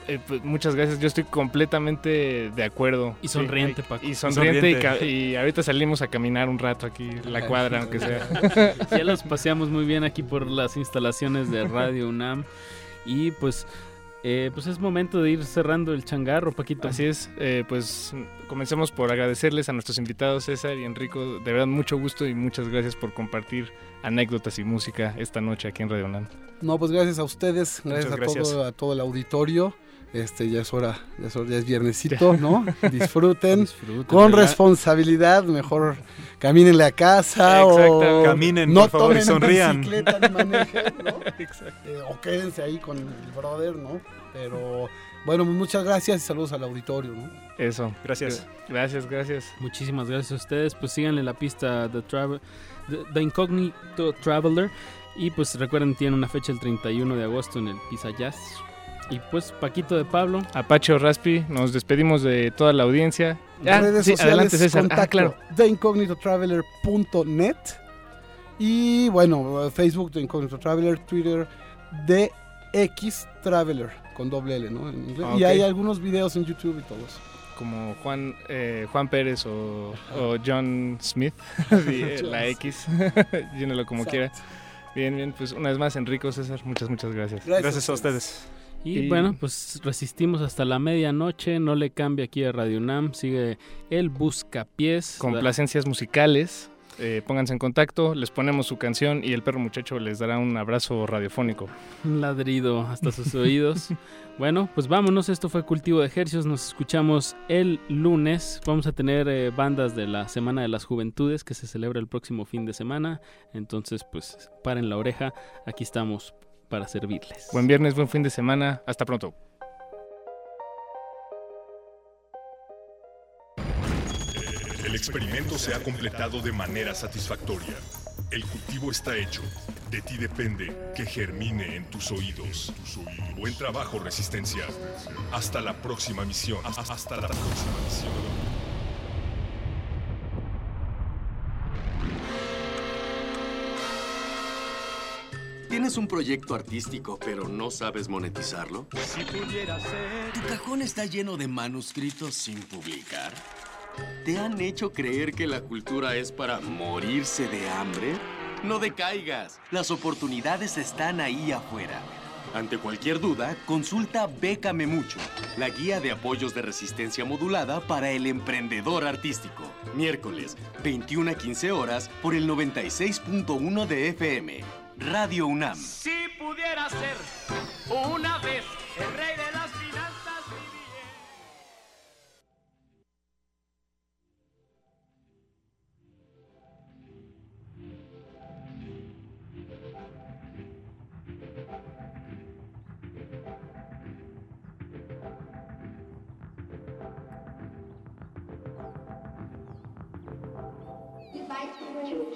Eh, pues, muchas gracias, yo estoy completamente de acuerdo. Y sonriente, Sí, Paco. Y sonriente, Y, Sonriente. y ahorita salimos a caminar un rato aquí, la cuadra, aunque sea. (laughs) ya los paseamos muy bien aquí por las instalaciones de Radio UNAM. Y pues, eh, pues es momento de ir cerrando el changarro, Paquito. Así es, eh, pues comencemos por agradecerles a nuestros invitados César y Enrico, de verdad mucho gusto y muchas gracias por compartir anécdotas y música esta noche aquí en Radio UNAM. No, pues gracias a ustedes, gracias, a, gracias. Todo, a todo el auditorio. Este, ya es hora, ya es, hora- ya es viernesito, ¿no? (laughs) Disfruten. Disfruten, Con ¿verdad? responsabilidad, mejor camínenle a casa Exacto. o Caminen, no por favor, y tomen sonrían. bicicleta ni manejen, ¿no? (laughs) Eh, o quédense ahí con el brother, ¿no? Pero bueno, pues muchas gracias y saludos al auditorio, ¿no? Eso. Gracias. Gracias, gracias. Muchísimas gracias a ustedes. Pues síganle la pista The, Travel, The, The Incognito Traveler. Y pues recuerden, tiene una fecha el 31 de agosto en el Pizza Jazz. Y pues Paquito de Pablo. Apache Raspi, nos despedimos de toda la audiencia. Ah, redes sí, sociales, adelante César. contacto, Ah, claro. theincognitotraveler.net y bueno, Facebook The Incognito Traveler, Twitter The X Traveler con doble L, ¿no? En inglés. Ah, Y hay algunos videos en YouTube y todo eso. Como Juan, eh, Juan Pérez o, o John Smith, (laughs) (laughs) eh, la X, (laughs) llénelo como quiera. Bien, bien, pues una vez más, Enrico, César, muchas, muchas gracias. Gracias a ustedes. Y, Y- bueno, pues resistimos hasta la medianoche. No le cambia aquí a Radio UNAM. Sigue el Buscapiés. Complacencias musicales. Eh, pónganse en contacto, les ponemos su canción y el perro muchacho les dará un abrazo radiofónico. Un ladrido hasta sus (laughs) oídos. Bueno, pues vámonos, esto fue Cultivo de Ejercicios, nos escuchamos el lunes, vamos a tener eh, bandas de la Semana de las Juventudes que se celebra el próximo fin de semana, entonces pues paren la oreja, aquí estamos para servirles. Buen viernes, buen fin de semana, hasta pronto. El experimento se ha completado de manera satisfactoria. El cultivo está hecho. De ti depende que germine en tus oídos. Buen trabajo, Resistencia. Hasta la próxima misión. Hasta la próxima misión. ¿Tienes un proyecto artístico pero no sabes monetizarlo? Si pudiera ser. ¿Tu cajón está lleno de manuscritos sin publicar? ¿Te han hecho creer que la cultura es para morirse de hambre? No decaigas. Las oportunidades están ahí afuera. Ante cualquier duda, consulta Bécame Mucho, la guía de apoyos de resistencia modulada para el emprendedor artístico. Miércoles, 21 a 15 horas, por el 96.1 de FM. Radio UNAM. Si pudiera ser una vez el rey de las Se fue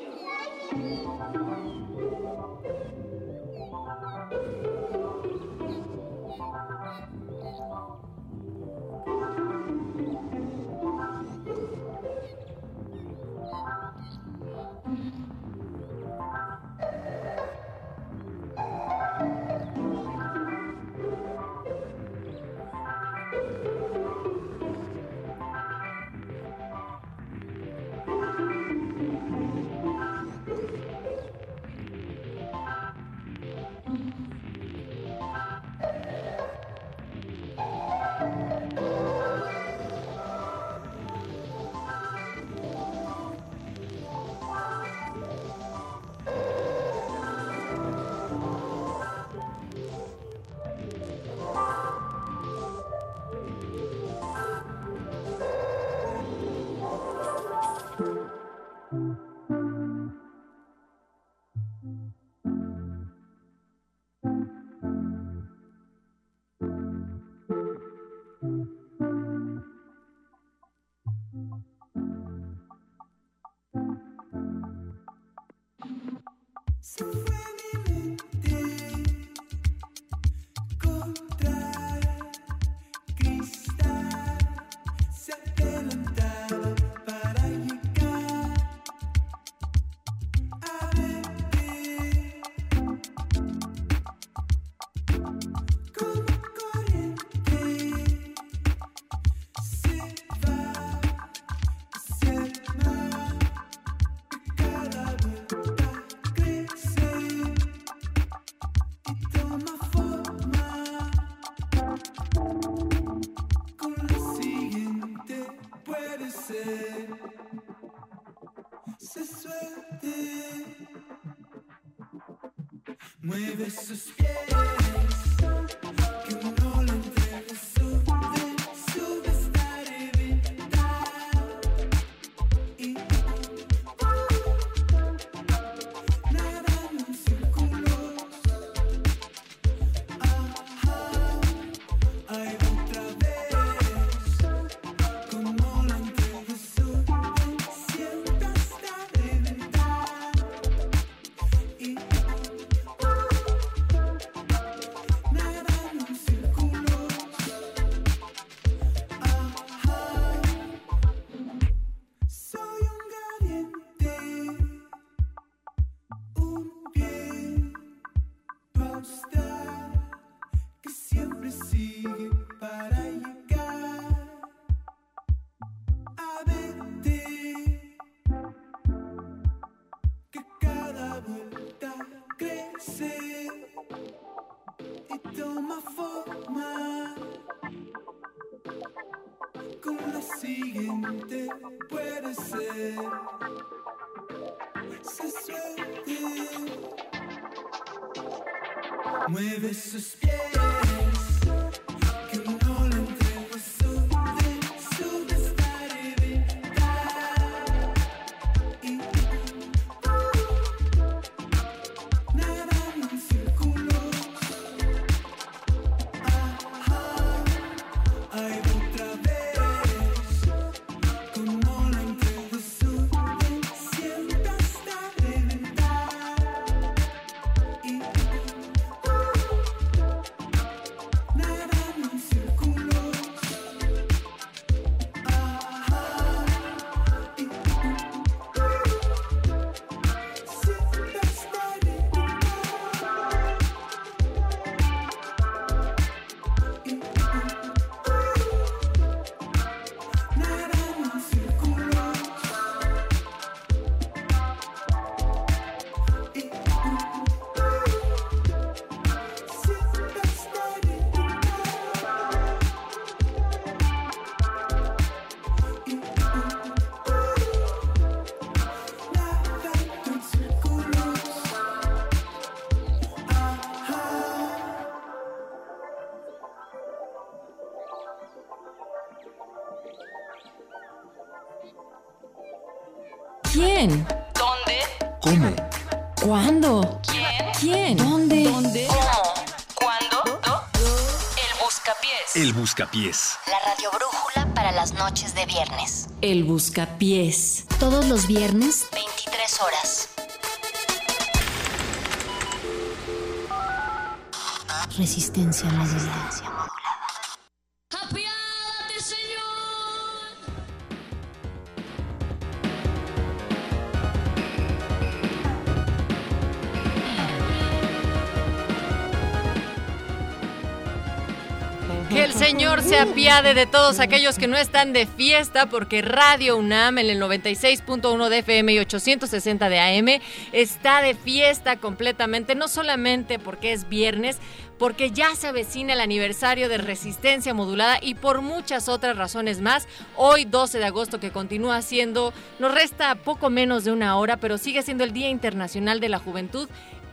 mi mueve sus pies. ¿Cuándo? ¿Quién? ¿Quién? ¿Dónde? ¿Dónde? ¿Cómo? ¿Cuándo? El Buscapiés. El Buscapiés. La radiobrújula para las noches de viernes. El buscapiés. Todos los viernes, 23 horas. Resistencia modulada. Que se apiade de todos aquellos que no están de fiesta, porque Radio UNAM en el 96.1 de FM y 860 de AM está de fiesta completamente, no solamente porque es viernes, porque ya se avecina el aniversario de Resistencia Modulada y por muchas otras razones más. Hoy, 12 de agosto, que continúa siendo, nos resta poco menos de una hora, pero sigue siendo el Día Internacional de la Juventud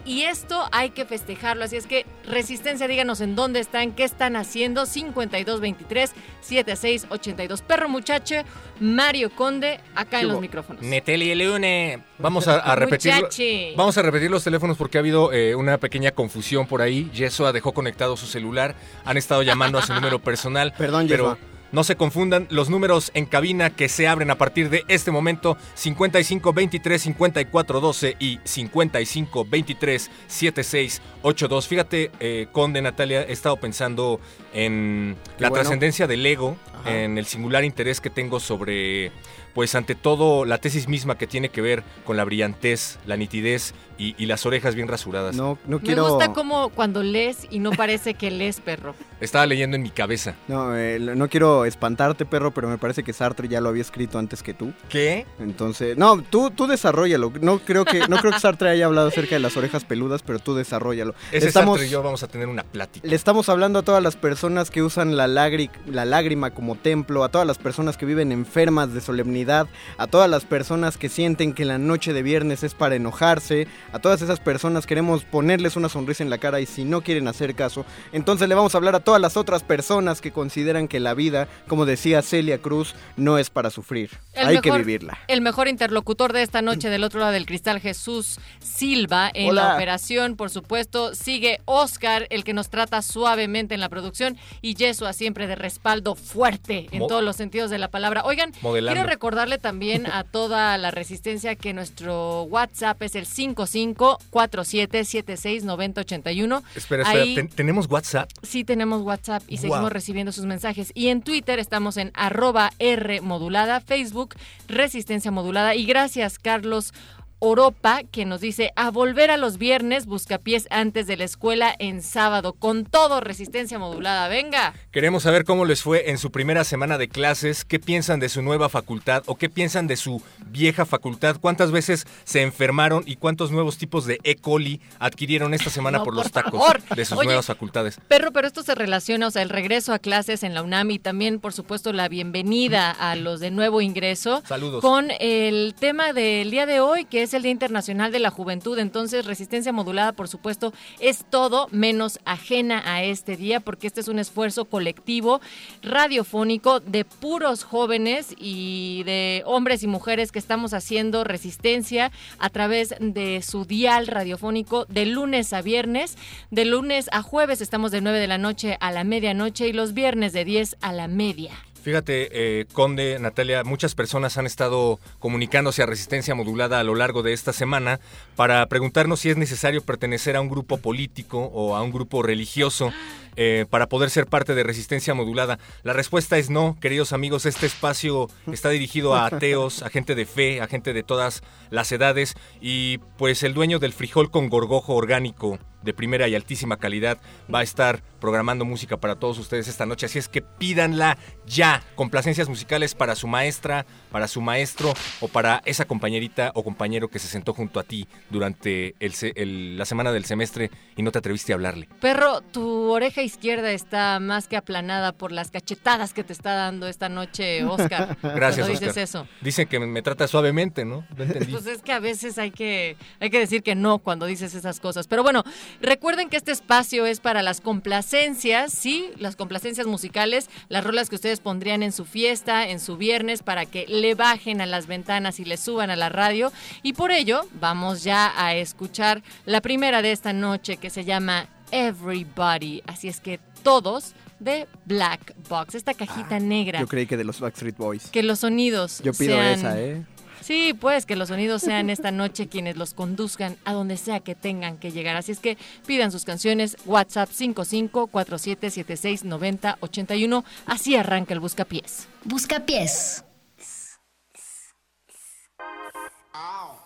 y esto hay que festejarlo. Así es que, Resistencia, díganos en dónde están, qué están haciendo. 5223-7682. Perro Muchacho, Mario Conde, acá en los micrófonos. Neteli Leone. Vamos a, a repetir. Muchachi. Vamos a repetir los teléfonos porque ha habido eh, una pequeña confusión por ahí. Yesua dejó conectado su celular. Han estado llamando a su número (laughs) personal. Perdón, pero Yesua. No se confundan los números en cabina que se abren a partir de este momento: 55 23 54 12 y 55 23 76 82. Fíjate, eh, Conde Natalia, he estado pensando en Qué la bueno. trascendencia del ego, en el singular interés que tengo sobre, pues ante todo, la tesis misma que tiene que ver con la brillantez, la nitidez y, y las orejas bien rasuradas. No, no Me quiero. gusta como cuando lees y no parece que lees, perro. (laughs) Estaba leyendo en mi cabeza. No, eh, no quiero espantarte, perro, pero me parece que Sartre ya lo había escrito antes que tú. ¿Qué? Entonces, no, tú, tú desarrollalo. No creo que, no creo que Sartre haya hablado acerca de las orejas peludas, pero tú desarrollalo. Ese Estamos, Sartre y yo vamos a tener una plática. le estamos hablando a todas las personas que usan la, lagri- la lágrima como templo, a todas las personas que viven enfermas de solemnidad, a todas las personas que sienten que la noche de viernes es para enojarse, a todas esas personas queremos ponerles una sonrisa en la cara y si no quieren hacer caso, entonces le vamos a hablar a todas las otras personas que consideran que la vida, como decía Celia Cruz, no es para sufrir. El Hay que vivirla. El mejor interlocutor de esta noche del otro lado del cristal, Jesús Silva, en Hola. la operación, por supuesto. Sigue Oscar, el que nos trata suavemente en la producción, y Yesua siempre de respaldo fuerte en Mo- todos los sentidos de la palabra. Oigan, Modelando. quiero recordarle también a toda la resistencia que nuestro WhatsApp es el 5547769081. Espera, espera, Ahí- ¿ten- ¿tenemos WhatsApp? Sí tenemos WhatsApp y Wow. seguimos recibiendo sus mensajes. Y en Twitter estamos en arroba R modulada, Facebook Resistencia Modulada. Y gracias, Carlos. Oropa, que nos dice a volver a los viernes, buscapiés antes de la escuela en sábado, con todo resistencia modulada. Venga. Queremos saber cómo les fue en su primera semana de clases, qué piensan de su nueva facultad o qué piensan de su vieja facultad, cuántas veces se enfermaron y cuántos nuevos tipos de E. coli adquirieron esta semana No, por, por los tacos favor. de sus Oye, nuevas facultades. Perro, pero esto se relaciona, o sea, el regreso a clases en la UNAM y también, por supuesto, la bienvenida a los de nuevo ingreso. Saludos. Con el tema del día de hoy, que es es el Día Internacional de la Juventud, entonces Resistencia Modulada, por supuesto, es todo menos ajena a este día, porque este es un esfuerzo colectivo radiofónico de puros jóvenes y de hombres y mujeres que estamos haciendo resistencia a través de su dial radiofónico de lunes a viernes. De lunes a jueves estamos de 9 de la noche a la medianoche y los viernes de 10 a la media. Fíjate, eh, Conde, Natalia, muchas personas han estado comunicándose a Resistencia Modulada a lo largo de esta semana para preguntarnos si es necesario pertenecer a un grupo político o a un grupo religioso eh, para poder ser parte de Resistencia Modulada. La respuesta es no, queridos amigos, este espacio (laughs) está dirigido a ateos, a gente de fe, a gente de todas las edades y pues el dueño del frijol con gorgojo orgánico de primera y altísima calidad va a estar programando música para todos ustedes esta noche, así es que pídanla ya, complacencias musicales para su maestra, para su maestro o para esa compañerita o compañero que se sentó junto a ti durante el, se- el- la semana del semestre y no te atreviste a hablarle. Perro, tu oreja izquierda está más que aplanada por las cachetadas que te está dando esta noche, Oscar. (laughs) Gracias, cuando dices Oscar. eso. Dicen que me trata suavemente, ¿no? No entendí. (laughs) Pues es que a veces hay que, hay que decir que no cuando dices esas cosas. Pero bueno, recuerden que este espacio es para las complacencias, sí, las complacencias musicales, las rolas que ustedes pondrían en su fiesta, en su viernes, para que le bajen a las ventanas y le suban a la radio. Y por ello, vamos ya a escuchar la primera de esta noche que se llama Everybody. Así es que todos de Black Box, esta cajita negra. Yo creí que de los Backstreet Boys. Que los sonidos Yo pido sean- esa, ¿eh? Sí, pues que los sonidos sean esta noche quienes los conduzcan a donde sea que tengan que llegar. Así es que pidan sus canciones WhatsApp 55 4776 90 81. Así arranca el Buscapiés. Buscapiés. Ooh,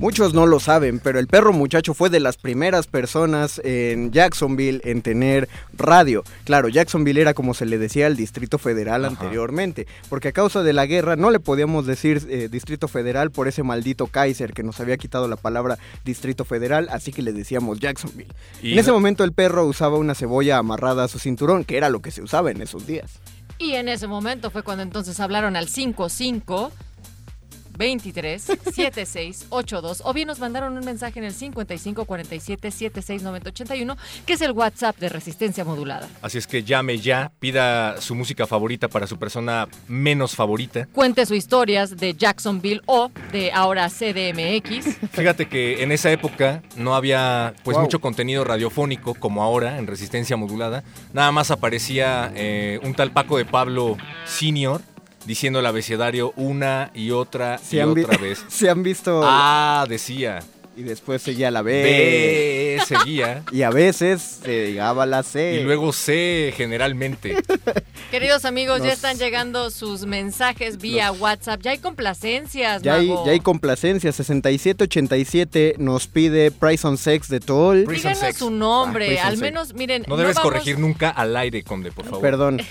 Muchos no lo saben, pero el perro muchacho fue de las primeras personas en Jacksonville en tener radio. Claro, Jacksonville era como se le decía al Distrito Federal Ajá. anteriormente, porque a causa de la guerra no le podíamos decir eh, Distrito Federal por ese maldito Kaiser que nos había quitado la palabra Distrito Federal, así que le decíamos Jacksonville. Y en ese momento el perro usaba una cebolla amarrada a su cinturón, que era lo que se usaba en esos días. Y en ese momento fue cuando entonces hablaron al 55 23 76 82 o bien nos mandaron un mensaje en el 55 47 76 90 81 que es el WhatsApp de Resistencia Modulada. Así es que llame ya, pida su música favorita para su persona menos favorita. Cuente sus historias de Jacksonville o de ahora CDMX. (laughs) Fíjate que en esa época no había pues Wow. mucho contenido radiofónico como ahora en resistencia modulada. Nada más aparecía eh, un tal Paco de Pablo Senior diciendo el abecedario una y otra Se y otra vez. (laughs) Se han visto... Ah, decía. Y después seguía la B. B, seguía. (laughs) Y a veces se llegaba la C. Y luego C generalmente. (laughs) Queridos amigos, ya están llegando sus mensajes vía WhatsApp. Ya hay complacencias, Ya hay, ya hay complacencia. 6787 nos pide Price on Sex de Toll. Díganos su nombre, Ah, al menos, miren, No debes vamos- corregir nunca al aire, Conde, por favor. Perdón.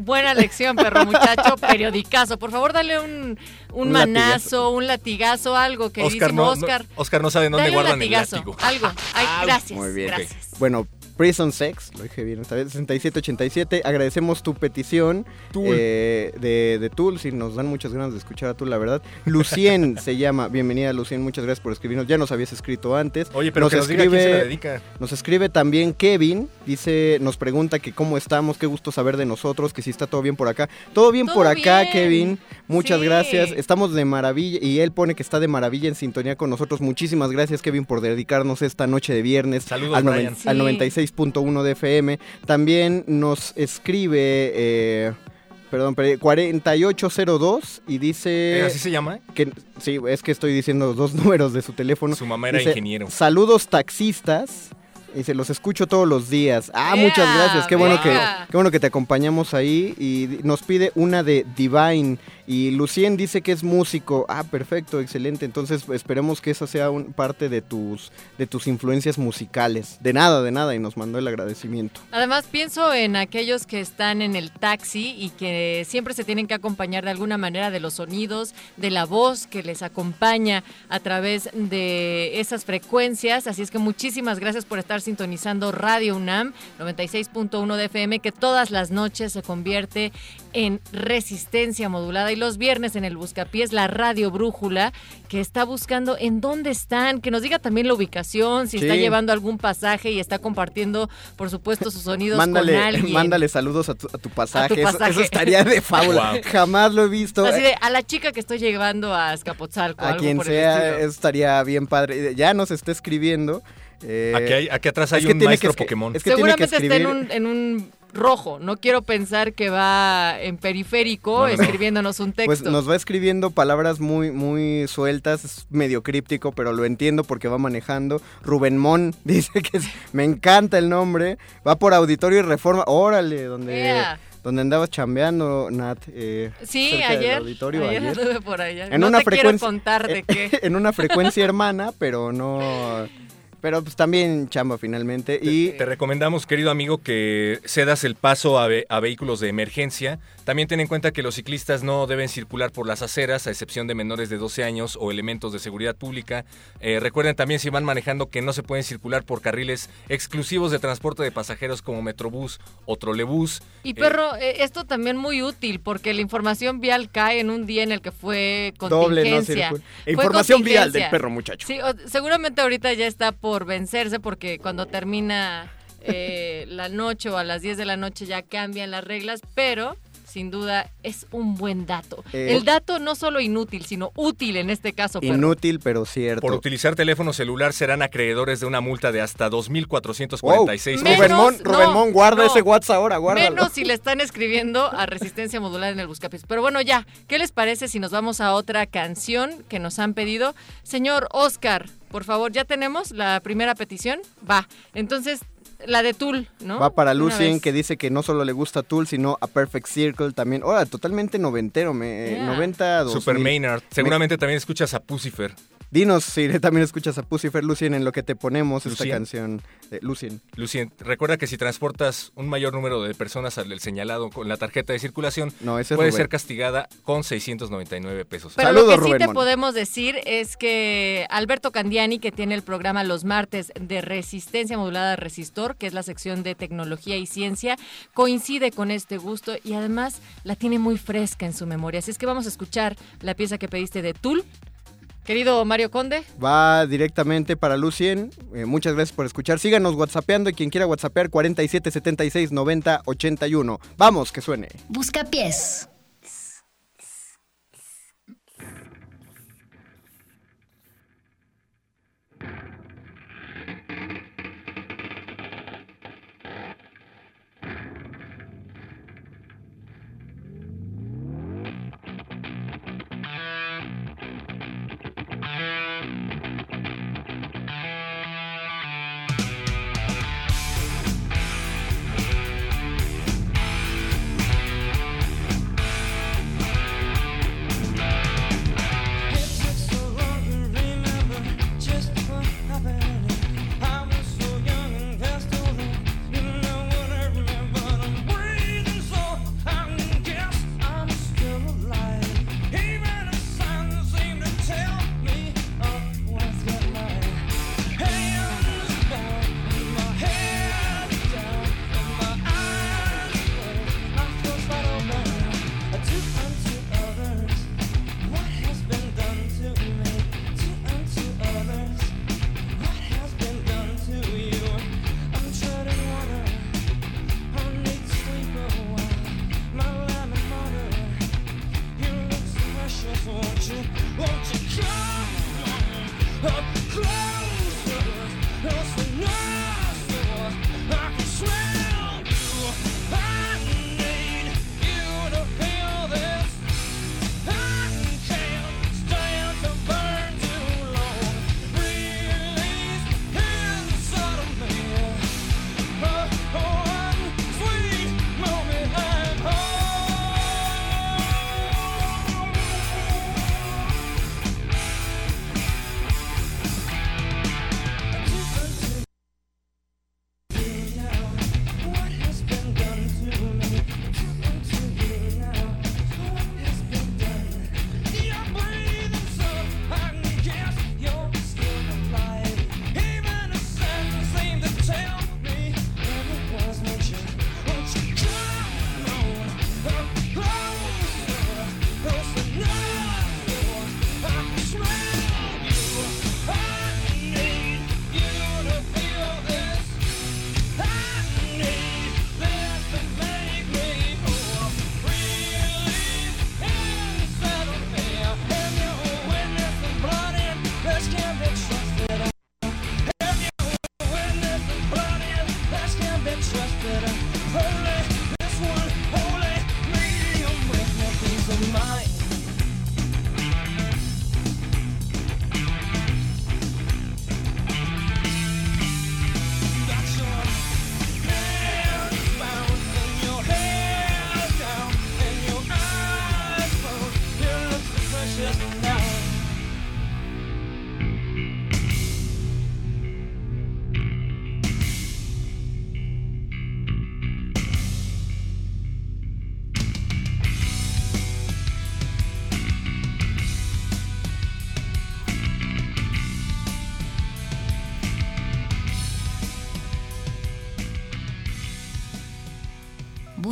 Buena lección, perro muchacho, (laughs) periodicazo. Por favor, dale un, un, Un manazo, un latigazo, algo, Oscar queridísimo no, Oscar. no, Oscar no sabe dónde Dale un guardan el latigazo, látigo. Algo. Ay, gracias. Muy bien. gracias. Bueno, Prison Sex, lo dije bien esta vez, 6787. Agradecemos tu petición Tool. eh, de, de Tool. Sí, nos dan muchas ganas de escuchar a Tool, la verdad. Lucien (laughs) se llama. Bienvenida, Lucien. Muchas gracias por escribirnos. Ya nos habías escrito antes. Oye, pero que nos diga quién se la dedica. Nos escribe también Kevin. Dice, nos pregunta que cómo estamos, qué gusto saber de nosotros, que si está todo bien por acá. Todo bien Todo por acá, bien. Kevin. Muchas Sí. gracias. Estamos de maravilla y él pone que está de maravilla en sintonía con nosotros. Muchísimas gracias, Kevin, por dedicarnos esta noche de viernes Saludos, al, al Sí. 96.1 de FM. También nos escribe, eh, perdón, pero 4802 y dice... ¿Eh, ¿Así se llama? Que, sí, es que estoy diciendo dos (laughs) números de su teléfono. Su mamá era Dice, ingeniero. Saludos taxistas. Y se los escucho todos los días. Ah, muchas gracias. Qué bueno, que, qué bueno que te acompañamos ahí. Y nos pide una de Divine. Y Lucien dice que es músico. Ah, perfecto, excelente. Entonces esperemos que esa sea un, parte de tus, de tus influencias musicales. De nada, de nada. Y nos mandó el agradecimiento. Además, pienso en aquellos que están en el taxi y que siempre se tienen que acompañar de alguna manera de los sonidos, de la voz que les acompaña a través de esas frecuencias. Así es que muchísimas gracias por estar sintonizando Radio UNAM 96.1 de FM, que todas las noches se convierte en resistencia modulada y los viernes en el Buscapiés, la Radio Brújula, que está buscando en dónde están, que nos diga también la ubicación, si Sí. está llevando algún pasaje y está compartiendo, por supuesto, sus sonidos Mándale, con alguien. mándale saludos a tu, a tu pasaje. Eso- pasaje. Eso, estaría de (laughs) fábula. Wow. Jamás lo he visto. Así de, a la chica que estoy llevando a Azcapotzalco. a algo quien sea, eso estaría bien padre. Ya nos está escribiendo. eh, Aquí, hay- aquí atrás hay es que un tiene maestro que Pokémon. Es que tiene que Seguramente está en escribir. un, en un rojo. No quiero pensar que va en periférico No, no, no. escribiéndonos un texto. Pues nos va escribiendo palabras muy, muy sueltas, es medio críptico, pero lo entiendo porque va manejando. Rubén Mon (laughs) dice que es- me encanta el nombre. Va por Auditorio y Reforma. Órale, donde, donde andabas chambeando, Nat. eh, Sí, ayer, auditorio, ayer ayer. anduve por allá. En no una te quiero frecuencia- contar de qué. (laughs) en una frecuencia hermana, pero no. Pero pues también chamba finalmente. Y Te recomendamos, querido amigo, que cedas el paso a, ve- a vehículos de emergencia. También ten en cuenta que los ciclistas no deben circular por las aceras, a excepción de menores de 12 años o elementos de seguridad pública. Eh, recuerden también, si van manejando, que no se pueden circular por carriles exclusivos de transporte de pasajeros como Metrobús o Trolebús. Y Eh, perro, eh, esto también muy útil porque la información vial cae en un día en el que fue Doble, no contingencia. circula. Fue Información vial del perro, muchacho. Sí, o- seguramente ahorita ya está por vencerse porque cuando termina eh, la noche o a las 10 de la noche ya cambian las reglas, pero sin duda es un buen dato. Eh, El dato no solo inútil, sino útil en este caso, perro. inútil, pero cierto. Por utilizar teléfono celular serán acreedores de una multa de hasta 2.446 Wow. pesos. Rubén Mon, no, Rubén Mon, guarda no. ese WhatsApp ahora, guárdalo. Menos si le están escribiendo a Resistencia Modular en el Buscapis. Pero bueno, ya, ¿qué les parece si nos vamos a otra canción que nos han pedido? Señor Oscar, por favor, ya tenemos la primera petición. Va. Entonces, la de Tool, ¿no? Va para Lucien, que dice que no solo le gusta Tool, sino a Perfect Circle también. Ahora, totalmente noventero, me, Yeah. 90, 2000. Super Maynard. Seguramente también escuchas a Pucifer. Dinos si (laughs) también escuchas a Pucifer Lucien en lo que te ponemos esta Lucien. canción. de Lucien. Lucien, recuerda que si transportas un mayor número de personas al del señalado con la tarjeta de circulación, No, puede Rubén. ser castigada con 699 pesos. Pero lo que sí te podemos decir es que Alberto Candiani, que tiene el programa los martes de Resistencia Modulada Resistor, que es la sección de tecnología y ciencia, coincide con este gusto y además la tiene muy fresca en su memoria. Así es que vamos a escuchar la pieza que pediste de Tool. Querido Mario Conde, Va directamente para Lucien. Eh, muchas gracias por escuchar. Síganos whatsappeando y quien quiera whatsappear 47 76 90 81. Vamos, que suene. Busca pies.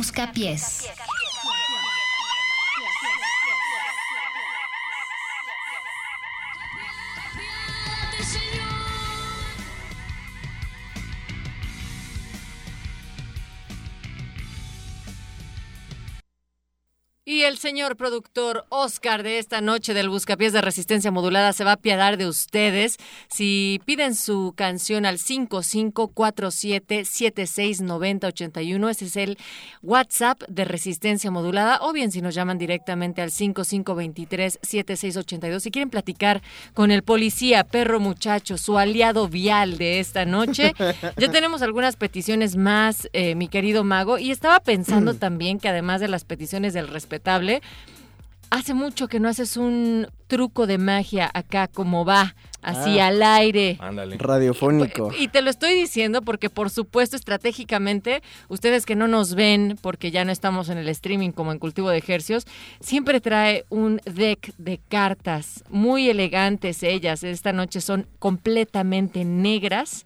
Busca pies. Y el señor productor Oscar de esta noche del Buscapiés de Resistencia Modulada se va a apiadar de ustedes si piden su canción al 5547769081. Ese es el WhatsApp de Resistencia Modulada. O bien si nos llaman directamente al 55237682. Si quieren platicar con el policía, perro muchacho, su aliado vial de esta noche. ya (laughs) tenemos algunas peticiones más, eh, mi querido mago. Y estaba pensando también que además de las peticiones del respetable, hace mucho que no haces un truco de magia acá como va, así Ah. al aire. Radiofónico. Y te lo estoy diciendo porque, por supuesto, estratégicamente, ustedes que no nos ven, porque ya no estamos en el streaming como en Cultivo de Ejercios, siempre trae un deck de cartas muy elegantes ellas. Esta noche son completamente negras.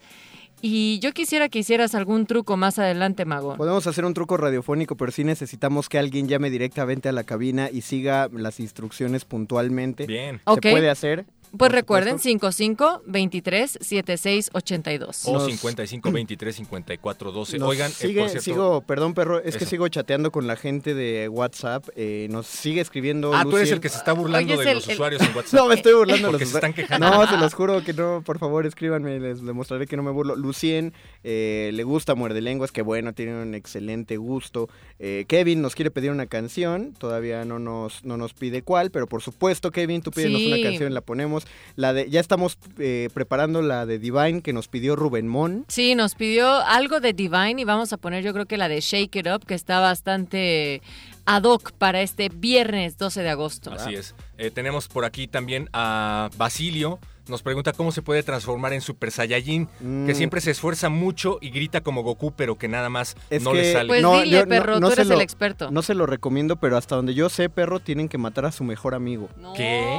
Y yo quisiera que hicieras algún truco más adelante, Mago. Podemos hacer un truco radiofónico, pero sí necesitamos que alguien llame directamente a la cabina y siga las instrucciones puntualmente. Bien. ¿Se puede hacer? Pues recuerden, 55 23 76 82. O 55 23 54 12. Nos Oigan, eh, sigue- por cierto, sigo, perdón, perro, es que Eso. sigo chateando con la gente de WhatsApp. eh, nos sigue escribiendo. Ah, tú eres el que se está burlando Oye, es de el- los el- usuarios en (laughs) WhatsApp. No, me estoy burlando de Porque los se están quejando. No, se los juro que no, por favor escríbanme, les demostraré que no me burlo. Lucien, eh, le gusta Muerde Lenguas, que bueno, tiene un excelente gusto. Eh, Kevin nos quiere pedir una canción, todavía no nos, no nos pide cuál, pero por supuesto, Kevin, tú pídenos Sí. una canción, la ponemos. La de, ya estamos eh, preparando la de Divine que nos pidió Rubén Mon. Sí, nos pidió algo de Divine y vamos a poner yo creo que la de Shake It Up, que está bastante ad hoc para este viernes 12 de agosto. Así es. Eh, tenemos por aquí también a Basilio. Nos pregunta cómo se puede transformar en Super Saiyajin, que Mm. siempre se esfuerza mucho y grita como Goku, pero que nada más Es no que, le sale. Pues no, dile, yo- no- perro, no tú se eres lo- el experto. No se lo recomiendo, pero hasta donde yo sé, perro, tienen que matar a su mejor amigo. ¿Qué?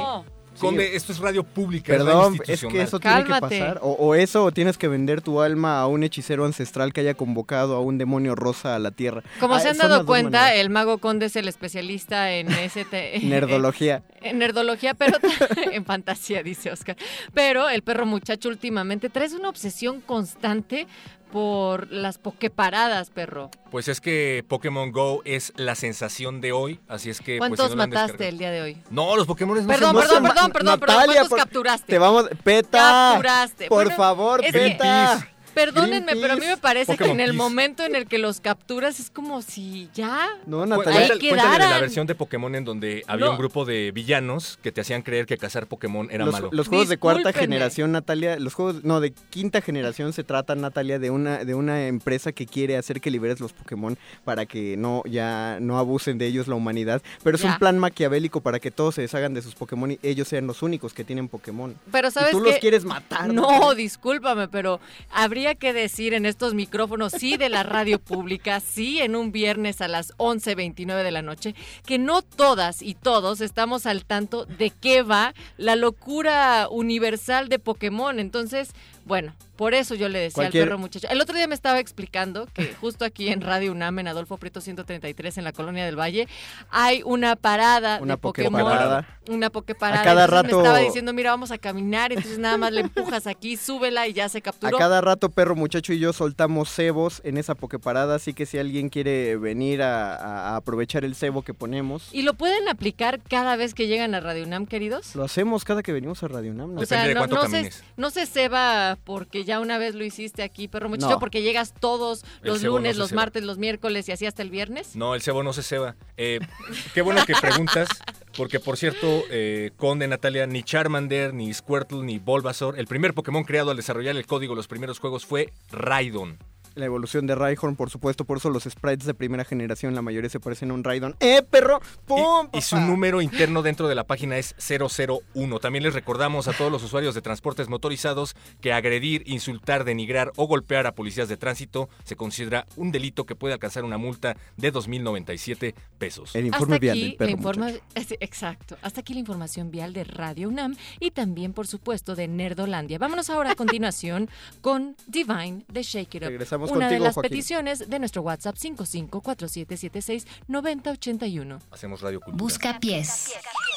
Sí. Conde, esto es radio pública. Perdón, es que eso tiene que pasar. O, o eso, o tienes que vender tu alma a un hechicero ancestral que haya convocado a un demonio rosa a la tierra. Como Ah, se han dado cuenta, el mago conde es el especialista en ese (laughs) (laughs) Nerdología. en nerdología, pero (laughs) en fantasía, dice Oscar. Pero el perro muchacho últimamente traes una obsesión constante por las pokeparadas, perro. Pues es que Pokémon Go es la sensación de hoy, así es que... pues, ¿Cuántos si no mataste el día de hoy? No, los Pokémon no Perdón, se perdón, perdón, perdón, perdón. Natalia, ¿Cuántos por- capturaste? Te vamos, peta. Capturaste. Por Bueno, favor, es que- Perdónenme, pero a mí me parece que en el momento en el que los capturas es como si ya. No, Natalia. Ahí Cuéntale, la versión de Pokémon en donde había No. un grupo de villanos que te hacían creer que cazar Pokémon era los, malo. los juegos de cuarta Discúlpenme. generación, Natalia, los juegos, no, de quinta generación se trata, Natalia, de una, de una empresa que quiere hacer que liberes los Pokémon para que no, ya no abusen de ellos la humanidad. Pero es Ya. un plan maquiavélico para que todos se deshagan de sus Pokémon y ellos sean los únicos que tienen Pokémon. Pero Y sabes tú los qué? quieres matar. No, Natalia. discúlpame, pero habría que decir en estos micrófonos, sí, de la radio pública, sí, en un viernes a las 11.29 de la noche, que no todas y todos estamos al tanto de qué va la locura universal de Pokémon. Entonces, bueno, por eso yo le decía Cualquier- al perro muchacho. El otro día me estaba explicando que (laughs) justo aquí en Radio UNAM, en Adolfo Prieto 133, en la Colonia del Valle, hay una parada Una de Pokémon. Poképarada. Una Poképarada. A cada Entonces rato- Me estaba diciendo, mira, vamos a caminar, entonces nada más le empujas aquí, súbela y ya se A capturó. cada rato, perro muchacho y yo soltamos cebos en esa Poképarada, así que si alguien quiere venir a, a- a aprovechar el cebo que ponemos, ¿Y lo pueden aplicar cada vez que llegan a Radio UNAM, queridos? lo hacemos cada que venimos a Radio Nam. ¿no? O sea, Depende de no, cuánto no se, no se ceba porque ya una vez lo hiciste aquí, perro muchacho, No. porque llegas todos los no lunes, los ceba. martes, los miércoles y así hasta el viernes. No, el cebo no se ceba. Eh, qué bueno que preguntas, porque por cierto, eh, Conde, Natalia, ni Charmander, ni Squirtle, ni Bulbasaur, el primer Pokémon creado al desarrollar el código de los primeros juegos fue Raidon. La evolución de Rhyhorn, por supuesto, por eso los sprites de primera generación, la mayoría se parecen a un Raidon. ¡Eh, perro! ¡Pum! Y su número interno dentro de la página es 001. También les recordamos a todos los usuarios de transportes motorizados que agredir, insultar, denigrar o golpear a policías de tránsito se considera un delito que puede alcanzar una multa de 2.097 pesos. El informe Hasta vial del perro, informa- (laughs) Exacto. Hasta aquí la información vial de Radio UNAM y también, por supuesto, de Nerdolandia. Vámonos ahora a continuación con Divine de Shake It Up. Regresamos una de las Joaquín. peticiones de nuestro WhatsApp 5547769081. Hacemos radio cultura. Busca pies. Busca pies.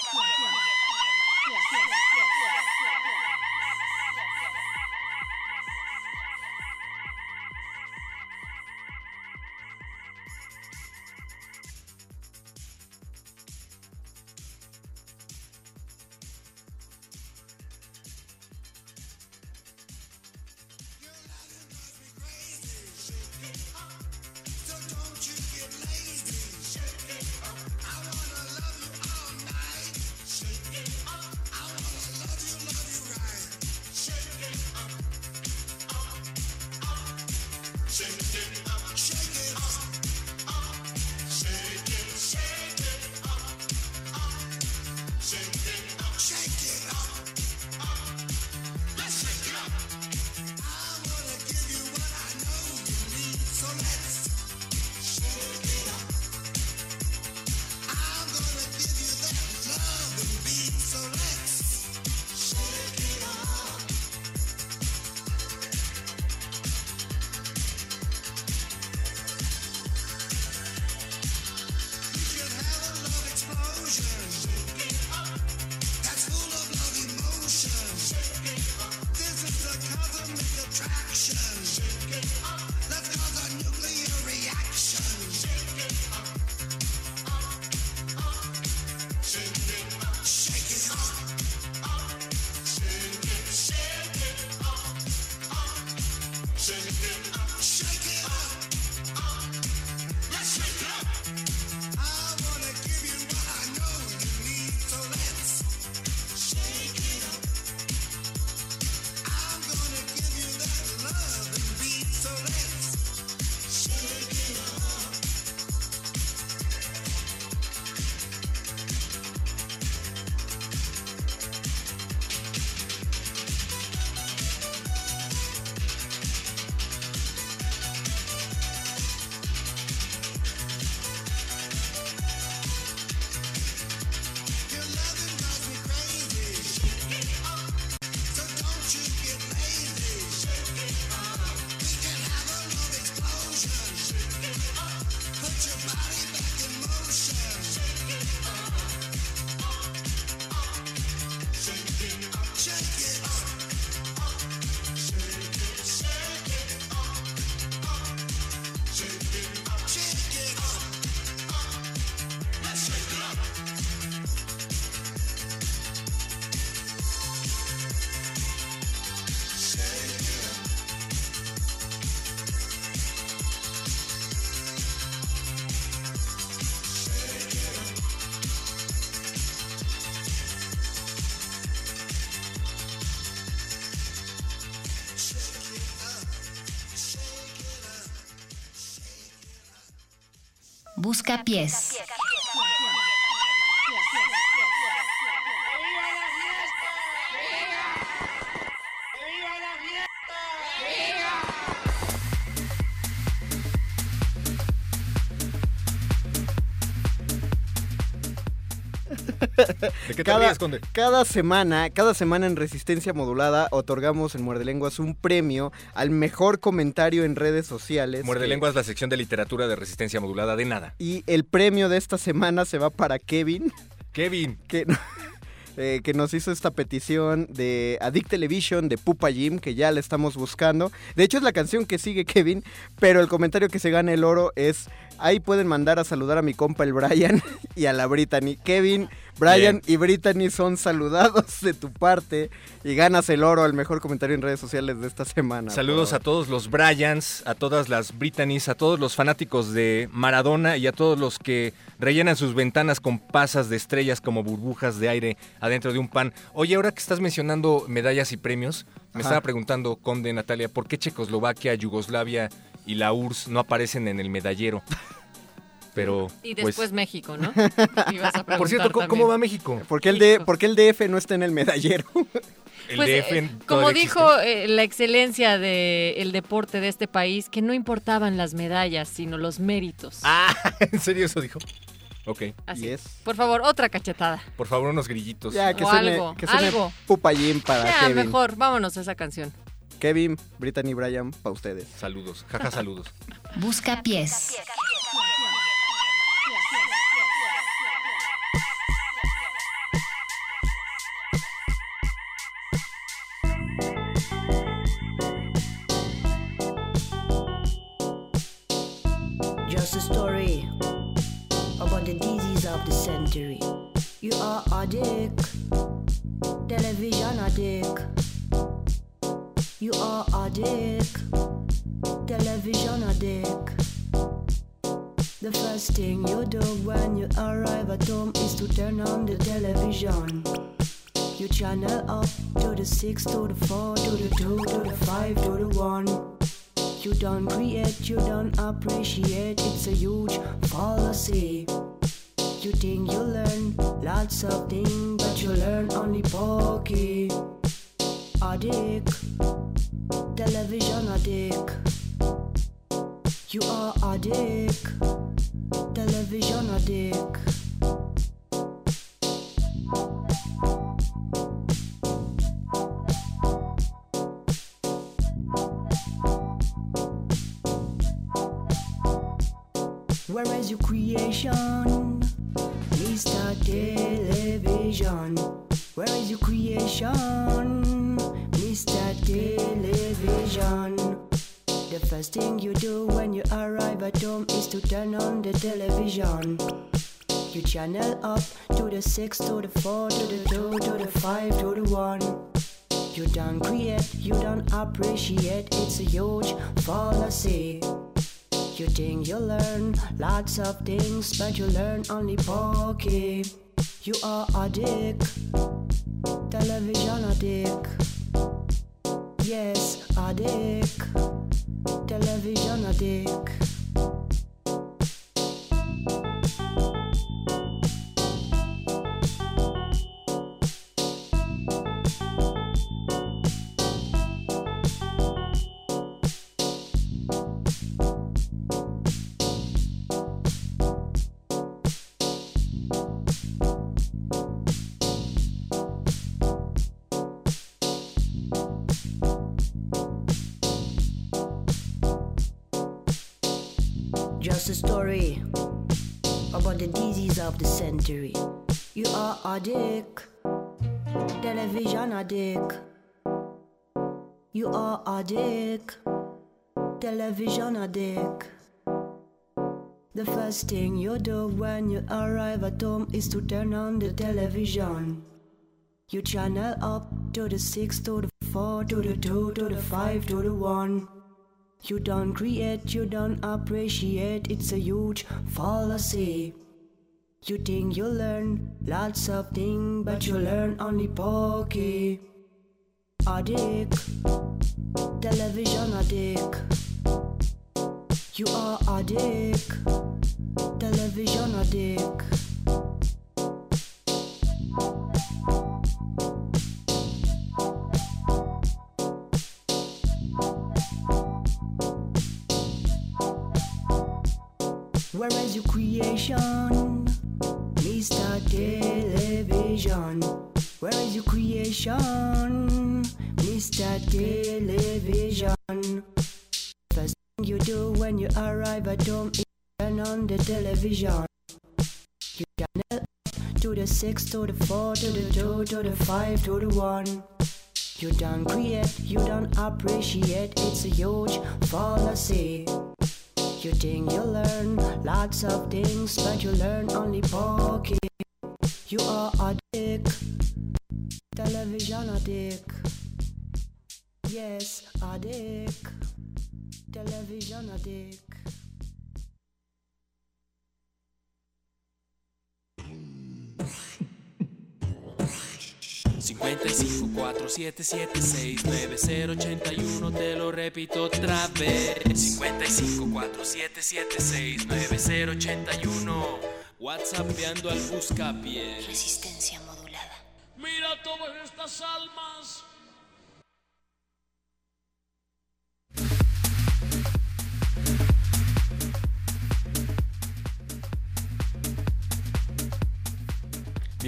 Busca pies. ¿De qué te cada, ríes, Conde? cada semana, cada semana en Resistencia Modulada otorgamos en Muerde Lenguas un premio al mejor comentario en redes sociales. Muerde que- Lenguas, la sección de literatura de resistencia modulada de nada. Y el premio de esta semana se va para Kevin. Kevin. Que, (laughs) eh, que nos hizo esta petición de Addict Television de Pupa Jim, que ya la estamos buscando. De hecho es la canción que sigue Kevin, pero el comentario que se gana el oro es, ahí pueden mandar a saludar a mi compa el Brian (laughs) y a la Brittany. Kevin, Brian Bien. y Brittany son saludados de tu parte y ganas el oro al mejor comentario en redes sociales de esta semana. Saludos a todos los Bryans, a todas las Brittany's, a todos los fanáticos de Maradona y a todos los que rellenan sus ventanas con pasas de estrellas como burbujas de aire adentro de un pan. Oye, ahora que estás mencionando medallas y premios, me Ajá. estaba preguntando, Conde Natalia, ¿por qué Checoslovaquia, Yugoslavia y la URSS no aparecen en el medallero? (laughs) Pero, Y pues, después México, ¿no? (laughs) Ibas a por cierto, ¿cómo, va México? ¿Por qué, el D- por qué el DF no está en el medallero? El Pues, DF eh, como dijo eh, la excelencia del deporte de este país, que no importaban las medallas, sino los méritos. Ah, (laughs) ¿en serio eso dijo? Ok. Así. Por favor, otra cachetada. Por favor, unos grillitos. Ya, que O suene, algo, que suene algo. Pupa Jim para ya, Kevin. mejor, vámonos a esa canción. Kevin, Brittany, Brian, para ustedes. Saludos, jaja, saludos. Busca pies. Just a story about the disease of the century. You are addict, television addict. You are addict, television addict. The first thing you do when you arrive at home is to turn on the television. You channel up to the 6, to the 4, to the 2, to the 5, to the 1. You don't create, you don't appreciate. It's a huge fallacy. You think you learn lots of things, but you learn only pokey. Addict, television addict. You are addict, television addict. Where is your creation? Mr. Television. Where is your creation? Mr. Television. The first thing you do when you arrive at home is to turn on the television. You channel up to the 6, to the 4, to the 2, to the 5, to the 1. You don't create, you don't appreciate, it's a huge fallacy. You think you learn lots of things, but you learn only pokey. You are a dick, television addict. Yes, addict, television addict. Addict, television addict. You are addict, television addict. The first thing you do when you arrive at home is to turn on the television. You channel up to the 6, to the 4, to the 2, to the 5, to the 1. You don't create, you don't appreciate, it's a huge fallacy. You think you learn lots of things, but you learn only pokey. Addict, television addict. You are a addict, television addict. Where is your creation? Mr. Television. Where is your creation? Mr. Television. First thing you do when you arrive at home is turn on the television. You channel to the 6, to the 4, to the 2, to the 5, to the 1. You don't create, you don't appreciate, it's a huge fallacy. You think you learn lots of things, but you learn only pokey. You are addict, television addict. Yes, addict, television addict. 55 477 9081 te lo repito otra vez 55 477 9081 Whatsappeando al buscapié Resistencia modulada. Mira todas estas almas.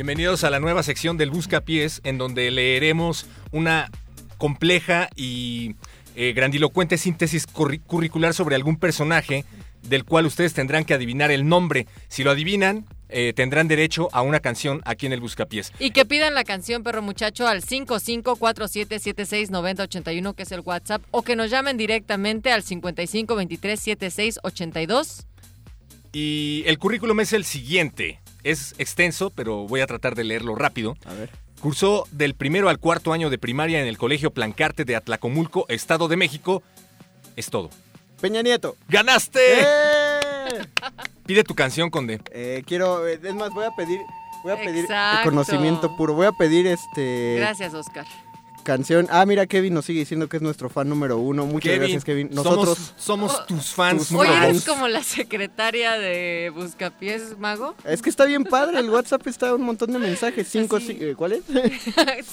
Bienvenidos a la nueva sección del Buscapiés, en donde leeremos una compleja y eh, grandilocuente síntesis curri- curricular sobre algún personaje del cual ustedes tendrán que adivinar el nombre. Si lo adivinan, eh, tendrán derecho a una canción aquí en el Buscapiés. Y que pidan la canción Perro Muchacho al 5547769081, que es el WhatsApp, o que nos llamen directamente al 55237682. Y el currículum es el siguiente. Es extenso, pero voy a tratar de leerlo rápido. A ver. Cursó del primero al cuarto año de primaria en el Colegio Plancarte de Atlacomulco, Estado de México. Es todo. Peña Nieto. ¡Ganaste! ¡Eh! (laughs) Pide tu canción, Conde. Eh, quiero, eh, es más, voy a pedir, voy a pedir Exacto. conocimiento puro. Voy a pedir este Gracias, Oscar. Canción. Ah, mira, Kevin nos sigue diciendo que es nuestro fan número uno. Muchas Kevin, gracias, Kevin. somos- Nosotros somos tus fans tus uno. eres como la secretaria de Buscapiés Mago. Es que está bien padre, el WhatsApp está un montón de mensajes. Cinco, ci- eh, ¿Cuál es? (laughs)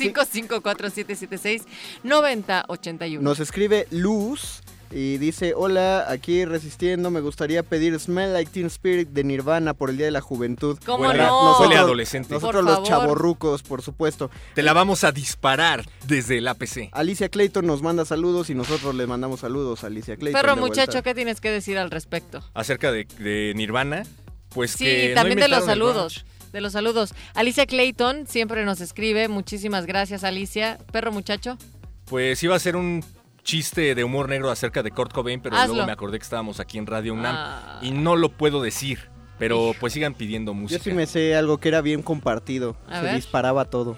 5547769081. Nos escribe Luz y dice, hola, aquí resistiendo, me gustaría pedir Smell Like Teen Spirit de Nirvana por el Día de la Juventud. ¿Cómo Huele- no? huele adolescente. Nosotros Por los chavorrucos, por supuesto. Te la vamos a disparar desde el APC. Alicia Clayton nos manda saludos y nosotros le mandamos saludos a Alicia Clayton. Perro muchacho. ¿qué tienes que decir al respecto? Acerca de, de Nirvana, pues Sí, que no también de los saludos. De los saludos. Alicia Clayton siempre nos escribe. Muchísimas gracias, Alicia. Perro muchacho. Pues iba a ser un chiste de humor negro acerca de Kurt Cobain, pero Hazlo. luego me acordé que estábamos aquí en Radio UNAM Ah. y no lo puedo decir. Pero pues sigan pidiendo Yo música. sí me sé algo que era bien compartido. A Se ver. disparaba todo.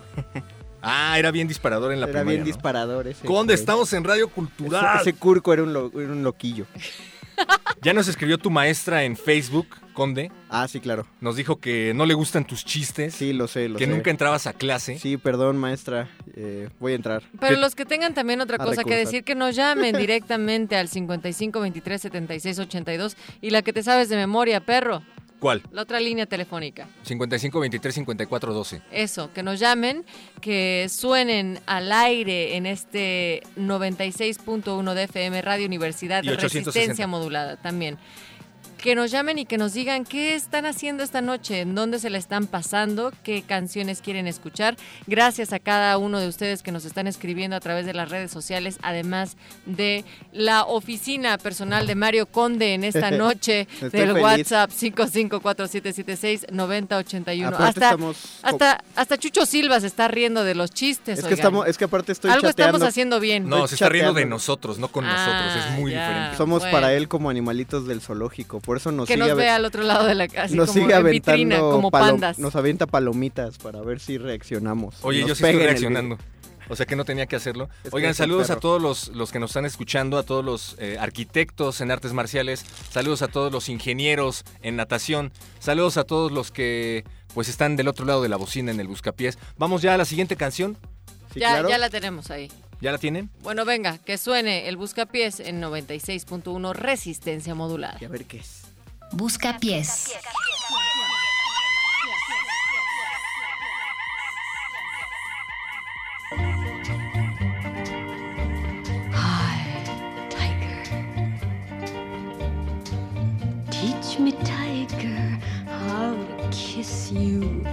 Ah, era bien disparador en la era primaria, bien ¿no? disparador ese. Conde, güey. estamos en Radio Ese, Cultural. ese curco era un, lo- era un loquillo. (laughs) Ya nos escribió tu maestra en Facebook, Conde. Ah, sí, claro. Nos dijo que no le gustan tus chistes. Sí, lo sé, lo que sé. nunca entrabas a clase. Sí, perdón, maestra. eh, voy a entrar. Pero ¿Qué- los que tengan también otra A cosa que decir, que nos llamen directamente al 55 23 76 82 y la que te sabes de memoria, perro, ¿Cuál? la otra línea telefónica. 55 23 54 12. Eso, que nos llamen, que suenen al aire en este 96.1 de FM Radio Universidad de 860. Resistencia Modulada también. Que nos llamen y que nos digan qué están haciendo esta noche, en dónde se la están pasando, qué canciones quieren escuchar. Gracias a cada uno de ustedes que nos están escribiendo a través de las redes sociales, además de la oficina personal de Mario Conde en esta (laughs) noche del feliz. WhatsApp 5547769081. Aparte Hasta, hasta, hasta Chucho Silva se está riendo de los chistes. Es que estamos, es que aparte estoy Algo chateando. estamos haciendo bien. No, se está riendo de nosotros, no con Ah, nosotros. Es muy ya. diferente. Somos Bueno. para él como animalitos del zoológico. Por eso nos que sigue nos ve al otro lado de la casa, nos como sigue en vitrina, aventando como pandas. Nos avienta palomitas para ver si reaccionamos. Oye, Nos yo sí estoy reaccionando. O sea que no tenía que hacerlo. Es que Oigan, saludos a todos los, los que nos están escuchando, a todos los eh, arquitectos en artes marciales, saludos a todos los ingenieros en natación, saludos a todos los que pues están del otro lado de la bocina en el buscapiés. Vamos ya a la siguiente canción. Sí, ya, claro. ya la tenemos ahí. ¿Ya la tienen? Bueno, venga, que suene el Buscapiés en 96.1 Resistencia Modulada. Y a ver qué es. Busca pies. Teach me, tiger, how to kiss you.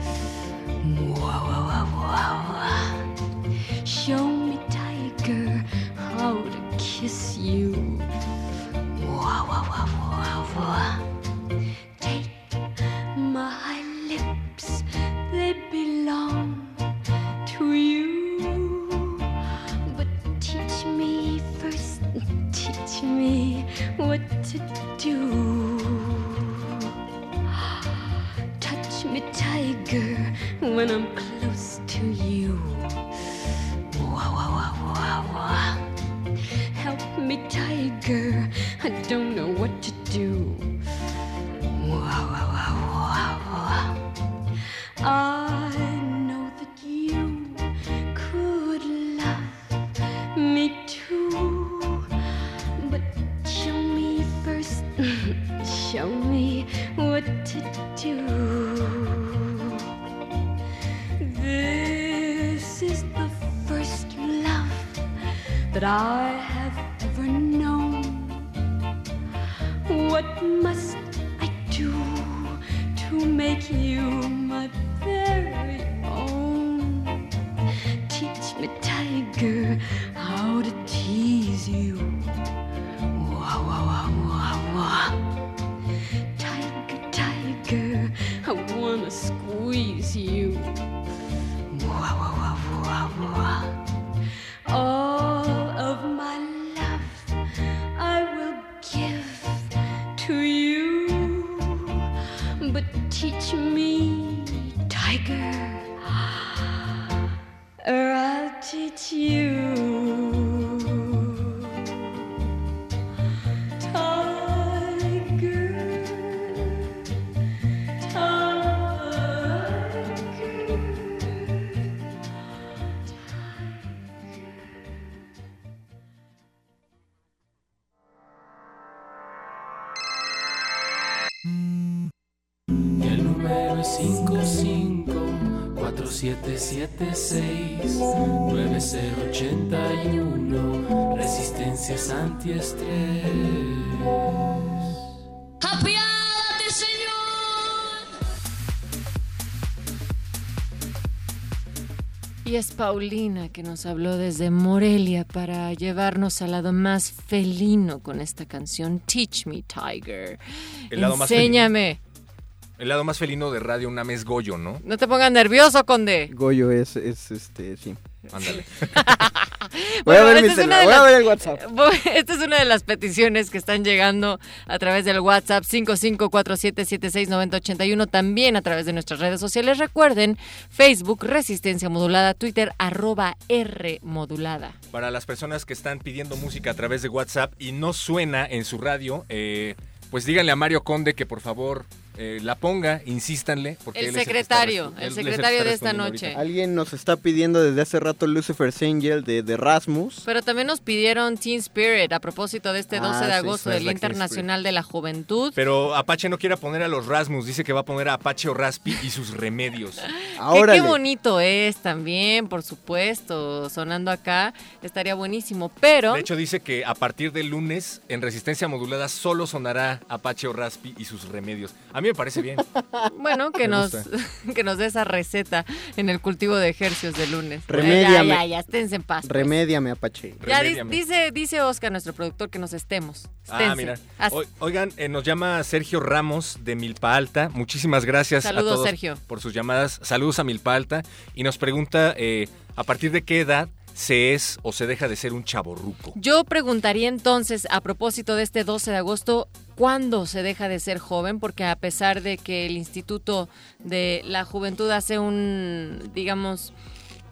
Show me, tiger, how to kiss you. Wow, wow, wow, wow, wow. Belong to you. But teach me first, teach me what to do. Touch me, tiger, when I'm close to you. Wow, wow, wow, wow, wow. Help me, tiger, I don't know what to do. Wow, wow, wow, wow, wow. I show me what to do. This is the first love that I antiestrés. ¡Apiádate, Señor! Y es Paulina que nos habló desde Morelia para llevarnos al lado más felino con esta canción Teach Me Tiger. El lado más Enséñame. El lado más felino de Radio Unam es Goyo, ¿no? No te pongas nervioso, Conde. Goyo es, es este, sí. Ándale. (laughs) (laughs) Voy a ver mi celular, a ver el WhatsApp. (laughs) Esta es una de las peticiones que están llegando a través del WhatsApp 5547769081, también a través de nuestras redes sociales. Recuerden, Facebook, Resistencia Modulada, Twitter, arroba R Modulada. Para las personas que están pidiendo música a través de WhatsApp y no suena en su radio, eh, pues díganle a Mario Conde que por favor eh, la ponga, insístanle. Porque El secretario, el secretario de esta noche. ahorita. Alguien nos está pidiendo desde hace rato Lucifer's Angel de, de Rasmus. Pero también nos pidieron Teen Spirit a propósito de este Ah, 12 de sí, agosto del Internacional de la Juventud. Pero Apache no quiere poner a los Rasmus, dice que va a poner a Apache o Raspi y sus remedios. Que (laughs) qué bonito es también, por supuesto, sonando acá, estaría buenísimo, pero De hecho dice que a partir del lunes en Resistencia Modulada solo sonará Apache o Raspi y sus remedios. A mí me parece bien. (laughs) bueno, que Me nos gusta. (laughs) que nos dé esa receta en el cultivo de ejercios de lunes. Remédiame. Ya, ya, ya, esténse en paz. pues. Remédiame, Apache. Ya di- dice dice Oscar, nuestro productor, que nos estemos. Ah, mira. O- oigan, eh, nos llama Sergio Ramos de Milpa Alta. Muchísimas gracias Saludos, a todos Sergio. por sus llamadas. Saludos a Milpa Alta. Y nos pregunta eh, a partir de qué edad se es o se deja de ser un chaborruco. Yo preguntaría entonces, a propósito de este 12 de agosto, ¿cuándo se deja de ser joven? Porque a pesar de que el Instituto de la Juventud hace un, digamos,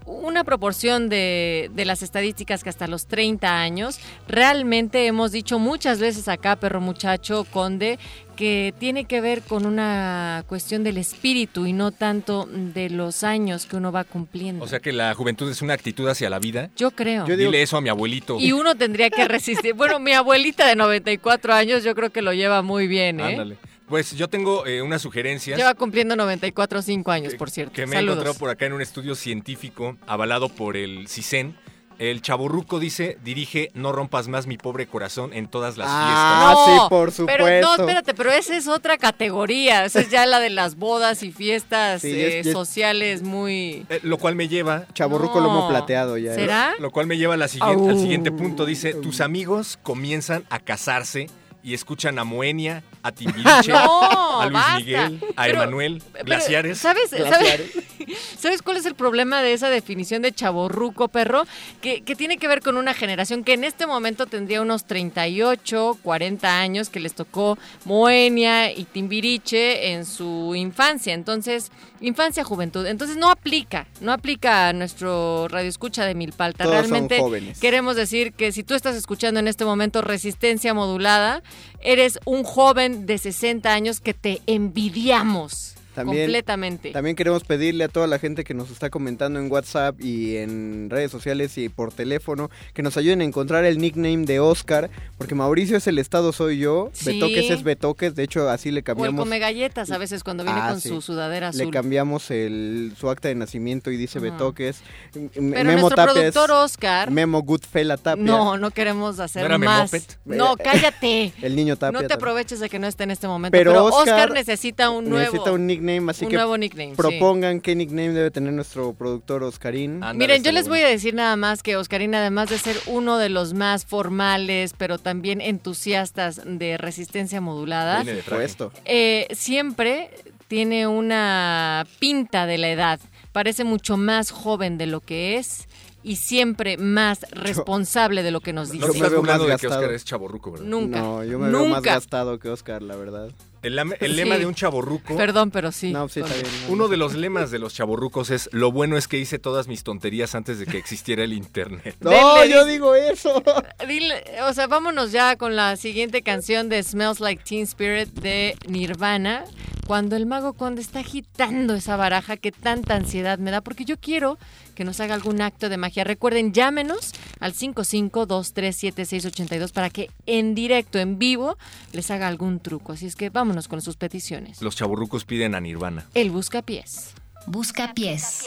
una proporción de, de las estadísticas que hasta los 30 años, realmente hemos dicho muchas veces acá, perro muchacho, conde, que tiene que ver con una cuestión del espíritu y no tanto de los años que uno va cumpliendo. O sea que la juventud es una actitud hacia la vida. Yo creo. Dile eso a mi abuelito. Y uno tendría que resistir. Bueno, mi abuelita de 94 años yo creo que lo lleva muy bien, ¿eh? Ándale. Pues yo tengo eh, unas sugerencias. Lleva cumpliendo 94 5 años, por cierto. que me he encontrado por acá en un estudio científico avalado por el CISEN. El chaburruco dice, dirige No rompas más mi pobre corazón en todas las Ah, fiestas. sí, por Pero no, supuesto. espérate, pero esa es otra categoría. Esa es ya la de las bodas y fiestas Sí, eh, es- es- sociales muy... Eh, lo cual me lleva... Chaborruco No. lomo plateado ya. ¿eh? ¿Será? Lo cual me lleva a la siguiente- al siguiente punto. Dice, tus amigos comienzan a casarse y escuchan a Moenia, a (laughs) Timbiriche, No, a Luis basta. Miguel, a Pero- Emanuel, pero, Glaciares. ¿sabes, Glaciares. ¿sabes, (laughs) ¿Sabes cuál es el problema de esa definición de chaborruco, perro? Que, que tiene que ver con una generación que en este momento tendría unos 38, 40 años, que les tocó Moenia y Timbiriche en su infancia. Entonces, infancia, juventud. Entonces no aplica, no aplica a nuestro radioescucha de Milpalta. Todos son Realmente jóvenes. queremos decir que si tú estás escuchando en este momento resistencia modulada, eres un joven de 60 años que te envidiamos. También, completamente. También queremos pedirle a toda la gente que nos está comentando en WhatsApp y en redes sociales y por teléfono que nos ayuden a encontrar el nickname de Oscar, porque Mauricio es el estado soy yo, Sí. Betoques es Betoques, de hecho así le O el cambiamos. come galletas a veces cuando viene Ah, con sí. su sudadera Le azul. cambiamos el, su acta de nacimiento y dice. Betoques. Pero nuestro productor Oscar- Memo Goodfella Tapia. No, no queremos hacer ¿No más. Memopet? No, cállate. (laughs) El niño Tapia. No te también. aproveches de que no esté en este momento. Pero, Pero, Oscar, Oscar, necesita un nuevo. Necesita un nickname, así un que nuevo nickname, sí. propongan qué nickname debe tener nuestro productor Oscarín. Miren, yo les voy a decir nada más que Oscarín, además de ser uno de los más formales, pero también entusiastas de resistencia modulada, Viene de eh, siempre tiene una pinta de la edad. Parece mucho más joven de lo que es y siempre más responsable de lo que nos dice. No estás burlando de que Oscar es chaborruco, ¿verdad? Nunca. No, yo me veo más Nunca. gastado que Oscar, la verdad. El, lema- el lema Sí. de un chaborruco. Perdón, pero sí. No, sí, está bien. Uno de los lemas de los chaborrucos es lo bueno es que hice todas mis tonterías antes de que existiera el internet. (laughs) No, Denle, yo digo eso. (laughs) Dile, o sea, vámonos ya con la siguiente canción de Smells Like Teen Spirit de Nirvana. Cuando el mago conde está agitando esa baraja que tanta ansiedad me da, porque yo quiero que nos haga algún acto de magia. Recuerden, llámenos al 55237682 para que en directo, en vivo, les haga algún truco. Así es que vámonos con sus peticiones. Los chaborrucos piden a Nirvana. El buscapiés. Busca pies.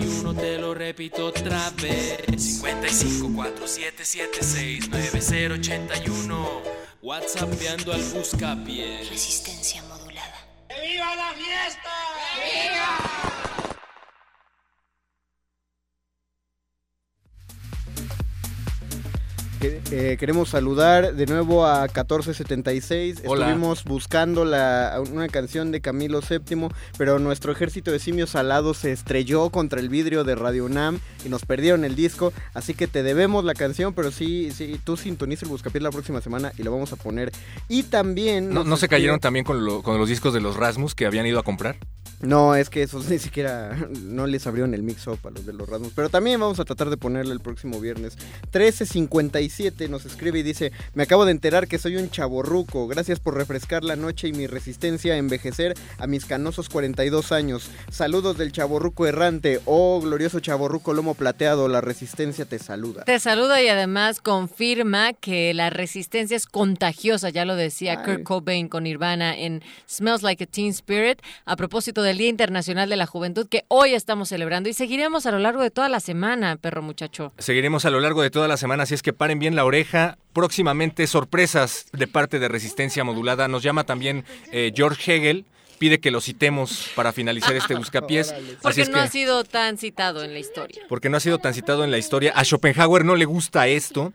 Uno te lo repito otra vez. 5547769081. WhatsAppeando al buscapié. Resistencia queremos saludar de nuevo a 1476. Hola. Estuvimos buscando la, una canción de Camilo VII, pero nuestro ejército de simios alados se estrelló contra el vidrio de Radio UNAM y nos perdieron el disco. Así que te debemos la canción, pero sí, sí tú sintoniza el Buscapié la próxima semana y lo vamos a poner. Y también. ¿No, no se cayeron también con, lo- con los discos de los Rasmus que habían ido a comprar? No, es que esos (laughs) ni siquiera no les abrieron el mix-up a los de los Rasmus. Pero también vamos a tratar de ponerle el próximo viernes. 1357 nos escribe y dice: Me acabo de enterar que soy un chaborruco. Gracias por refrescar la noche y mi resistencia a envejecer a mis canosos 42 años. Saludos del chaborruco errante. Oh, glorioso chaborruco lomo plateado. La resistencia te saluda. Te saluda y además confirma que la resistencia es contagiosa, ya lo decía Ay. Kurt Cobain con Nirvana en Smells Like a Teen Spirit, a propósito del Día Internacional de la Juventud que hoy estamos celebrando y seguiremos a lo largo de toda la semana, perro muchacho. Seguiremos a lo largo de toda la semana, así es que paren bien la oreja. Próximamente sorpresas de parte de Resistencia Modulada. Nos llama también eh, George Hegel pide que lo citemos para finalizar este buscapiés. (laughs) Porque es no ha sido tan citado en la historia. porque no ha sido tan citado en la historia. A Schopenhauer no le gusta esto.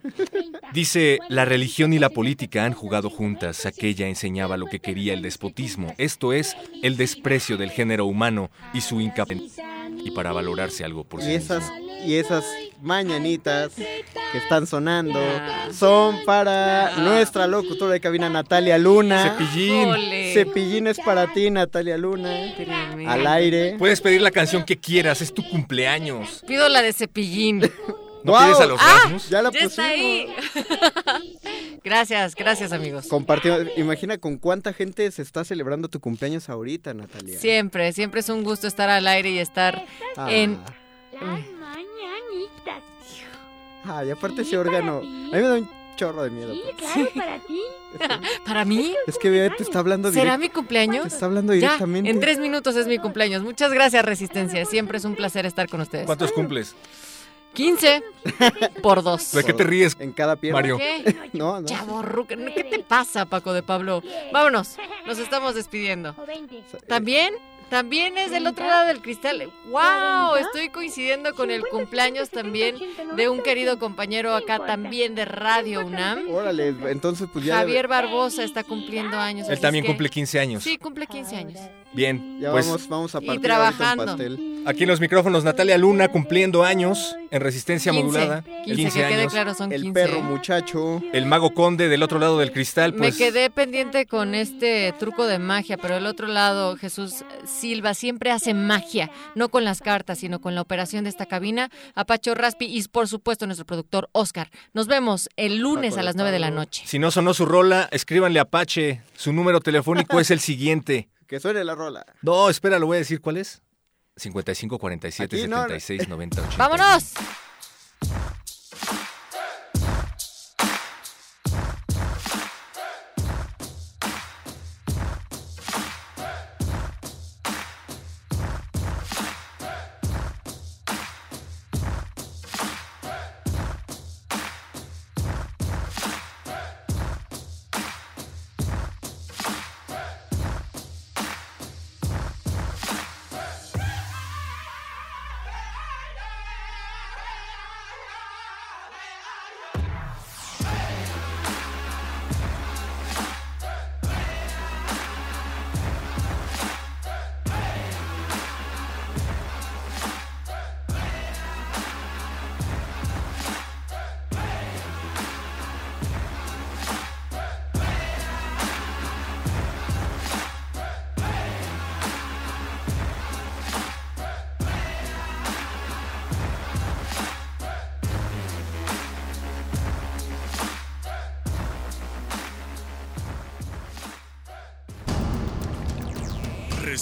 Dice, la religión y la política han jugado juntas. Aquella enseñaba lo que quería el despotismo, esto es, el desprecio del género humano y su incapacidad. Y para valorarse algo por sí Y mismo. esas, y esas mañanitas que están sonando son para nuestra locutora de cabina Natalia Luna. Cepillín. Ole. Cepillín es para ti, Natalia Luna. Al aire. Puedes pedir la canción que quieras, es tu cumpleaños. Pido la de cepillín. (laughs) ¿No pides a los ¡Ah! Rasmus? Ya la Ya está ahí. (laughs) gracias, gracias amigos. Compartimos. Imagina con cuánta gente se está celebrando tu cumpleaños ahorita, Natalia. Siempre, siempre es un gusto estar al aire y estar Ah. en... Ah, y aparte ese órgano. A mí me da un chorro de miedo. porque- Claro, para ti. (laughs) ¿Para mí? Es que te está hablando ¿Será direct- mi cumpleaños? Te está hablando Ya, directamente. en tres minutos es mi cumpleaños. Muchas gracias, Resistencia. Siempre es un placer estar con ustedes. ¿Cuántos cumples? 15 por dos. ¿De qué te ríes? En cada pierna. Mario. ¿Qué? (laughs) No, no. Chavorruca, ¿qué te pasa, Paco de Pablo? Vámonos, nos estamos despidiendo. ¿También? También es del otro lado del cristal. ¡Wow! Estoy coincidiendo con el cumpleaños también de un querido compañero acá también de Radio UNAM. Órale, entonces pues ya. Javier Barbosa está cumpliendo años. Él también cumple 15 años. Sí, cumple 15 años. Bien, Ya pues vamos, vamos a Y partir trabajando. ahorita un pastel. aquí en los micrófonos Natalia Luna cumpliendo años en resistencia 15, modulada. 15, que quede claro, son El 15. perro muchacho. El mago conde del otro lado del cristal, Me pues quedé pendiente con este truco de magia, pero el otro lado, Jesús Silva siempre hace magia, no con las cartas, sino con la operación de esta cabina. Apacho Raspi y por supuesto nuestro productor Oscar. Nos vemos el lunes a las 9 de la noche. si no sonó su rola, escríbanle a Apache. Su número telefónico es el siguiente. Que suene la rola. No, espera, lo voy a decir cuál es. 55 47 Aquí no, no. 76 90 80. ¡Vámonos!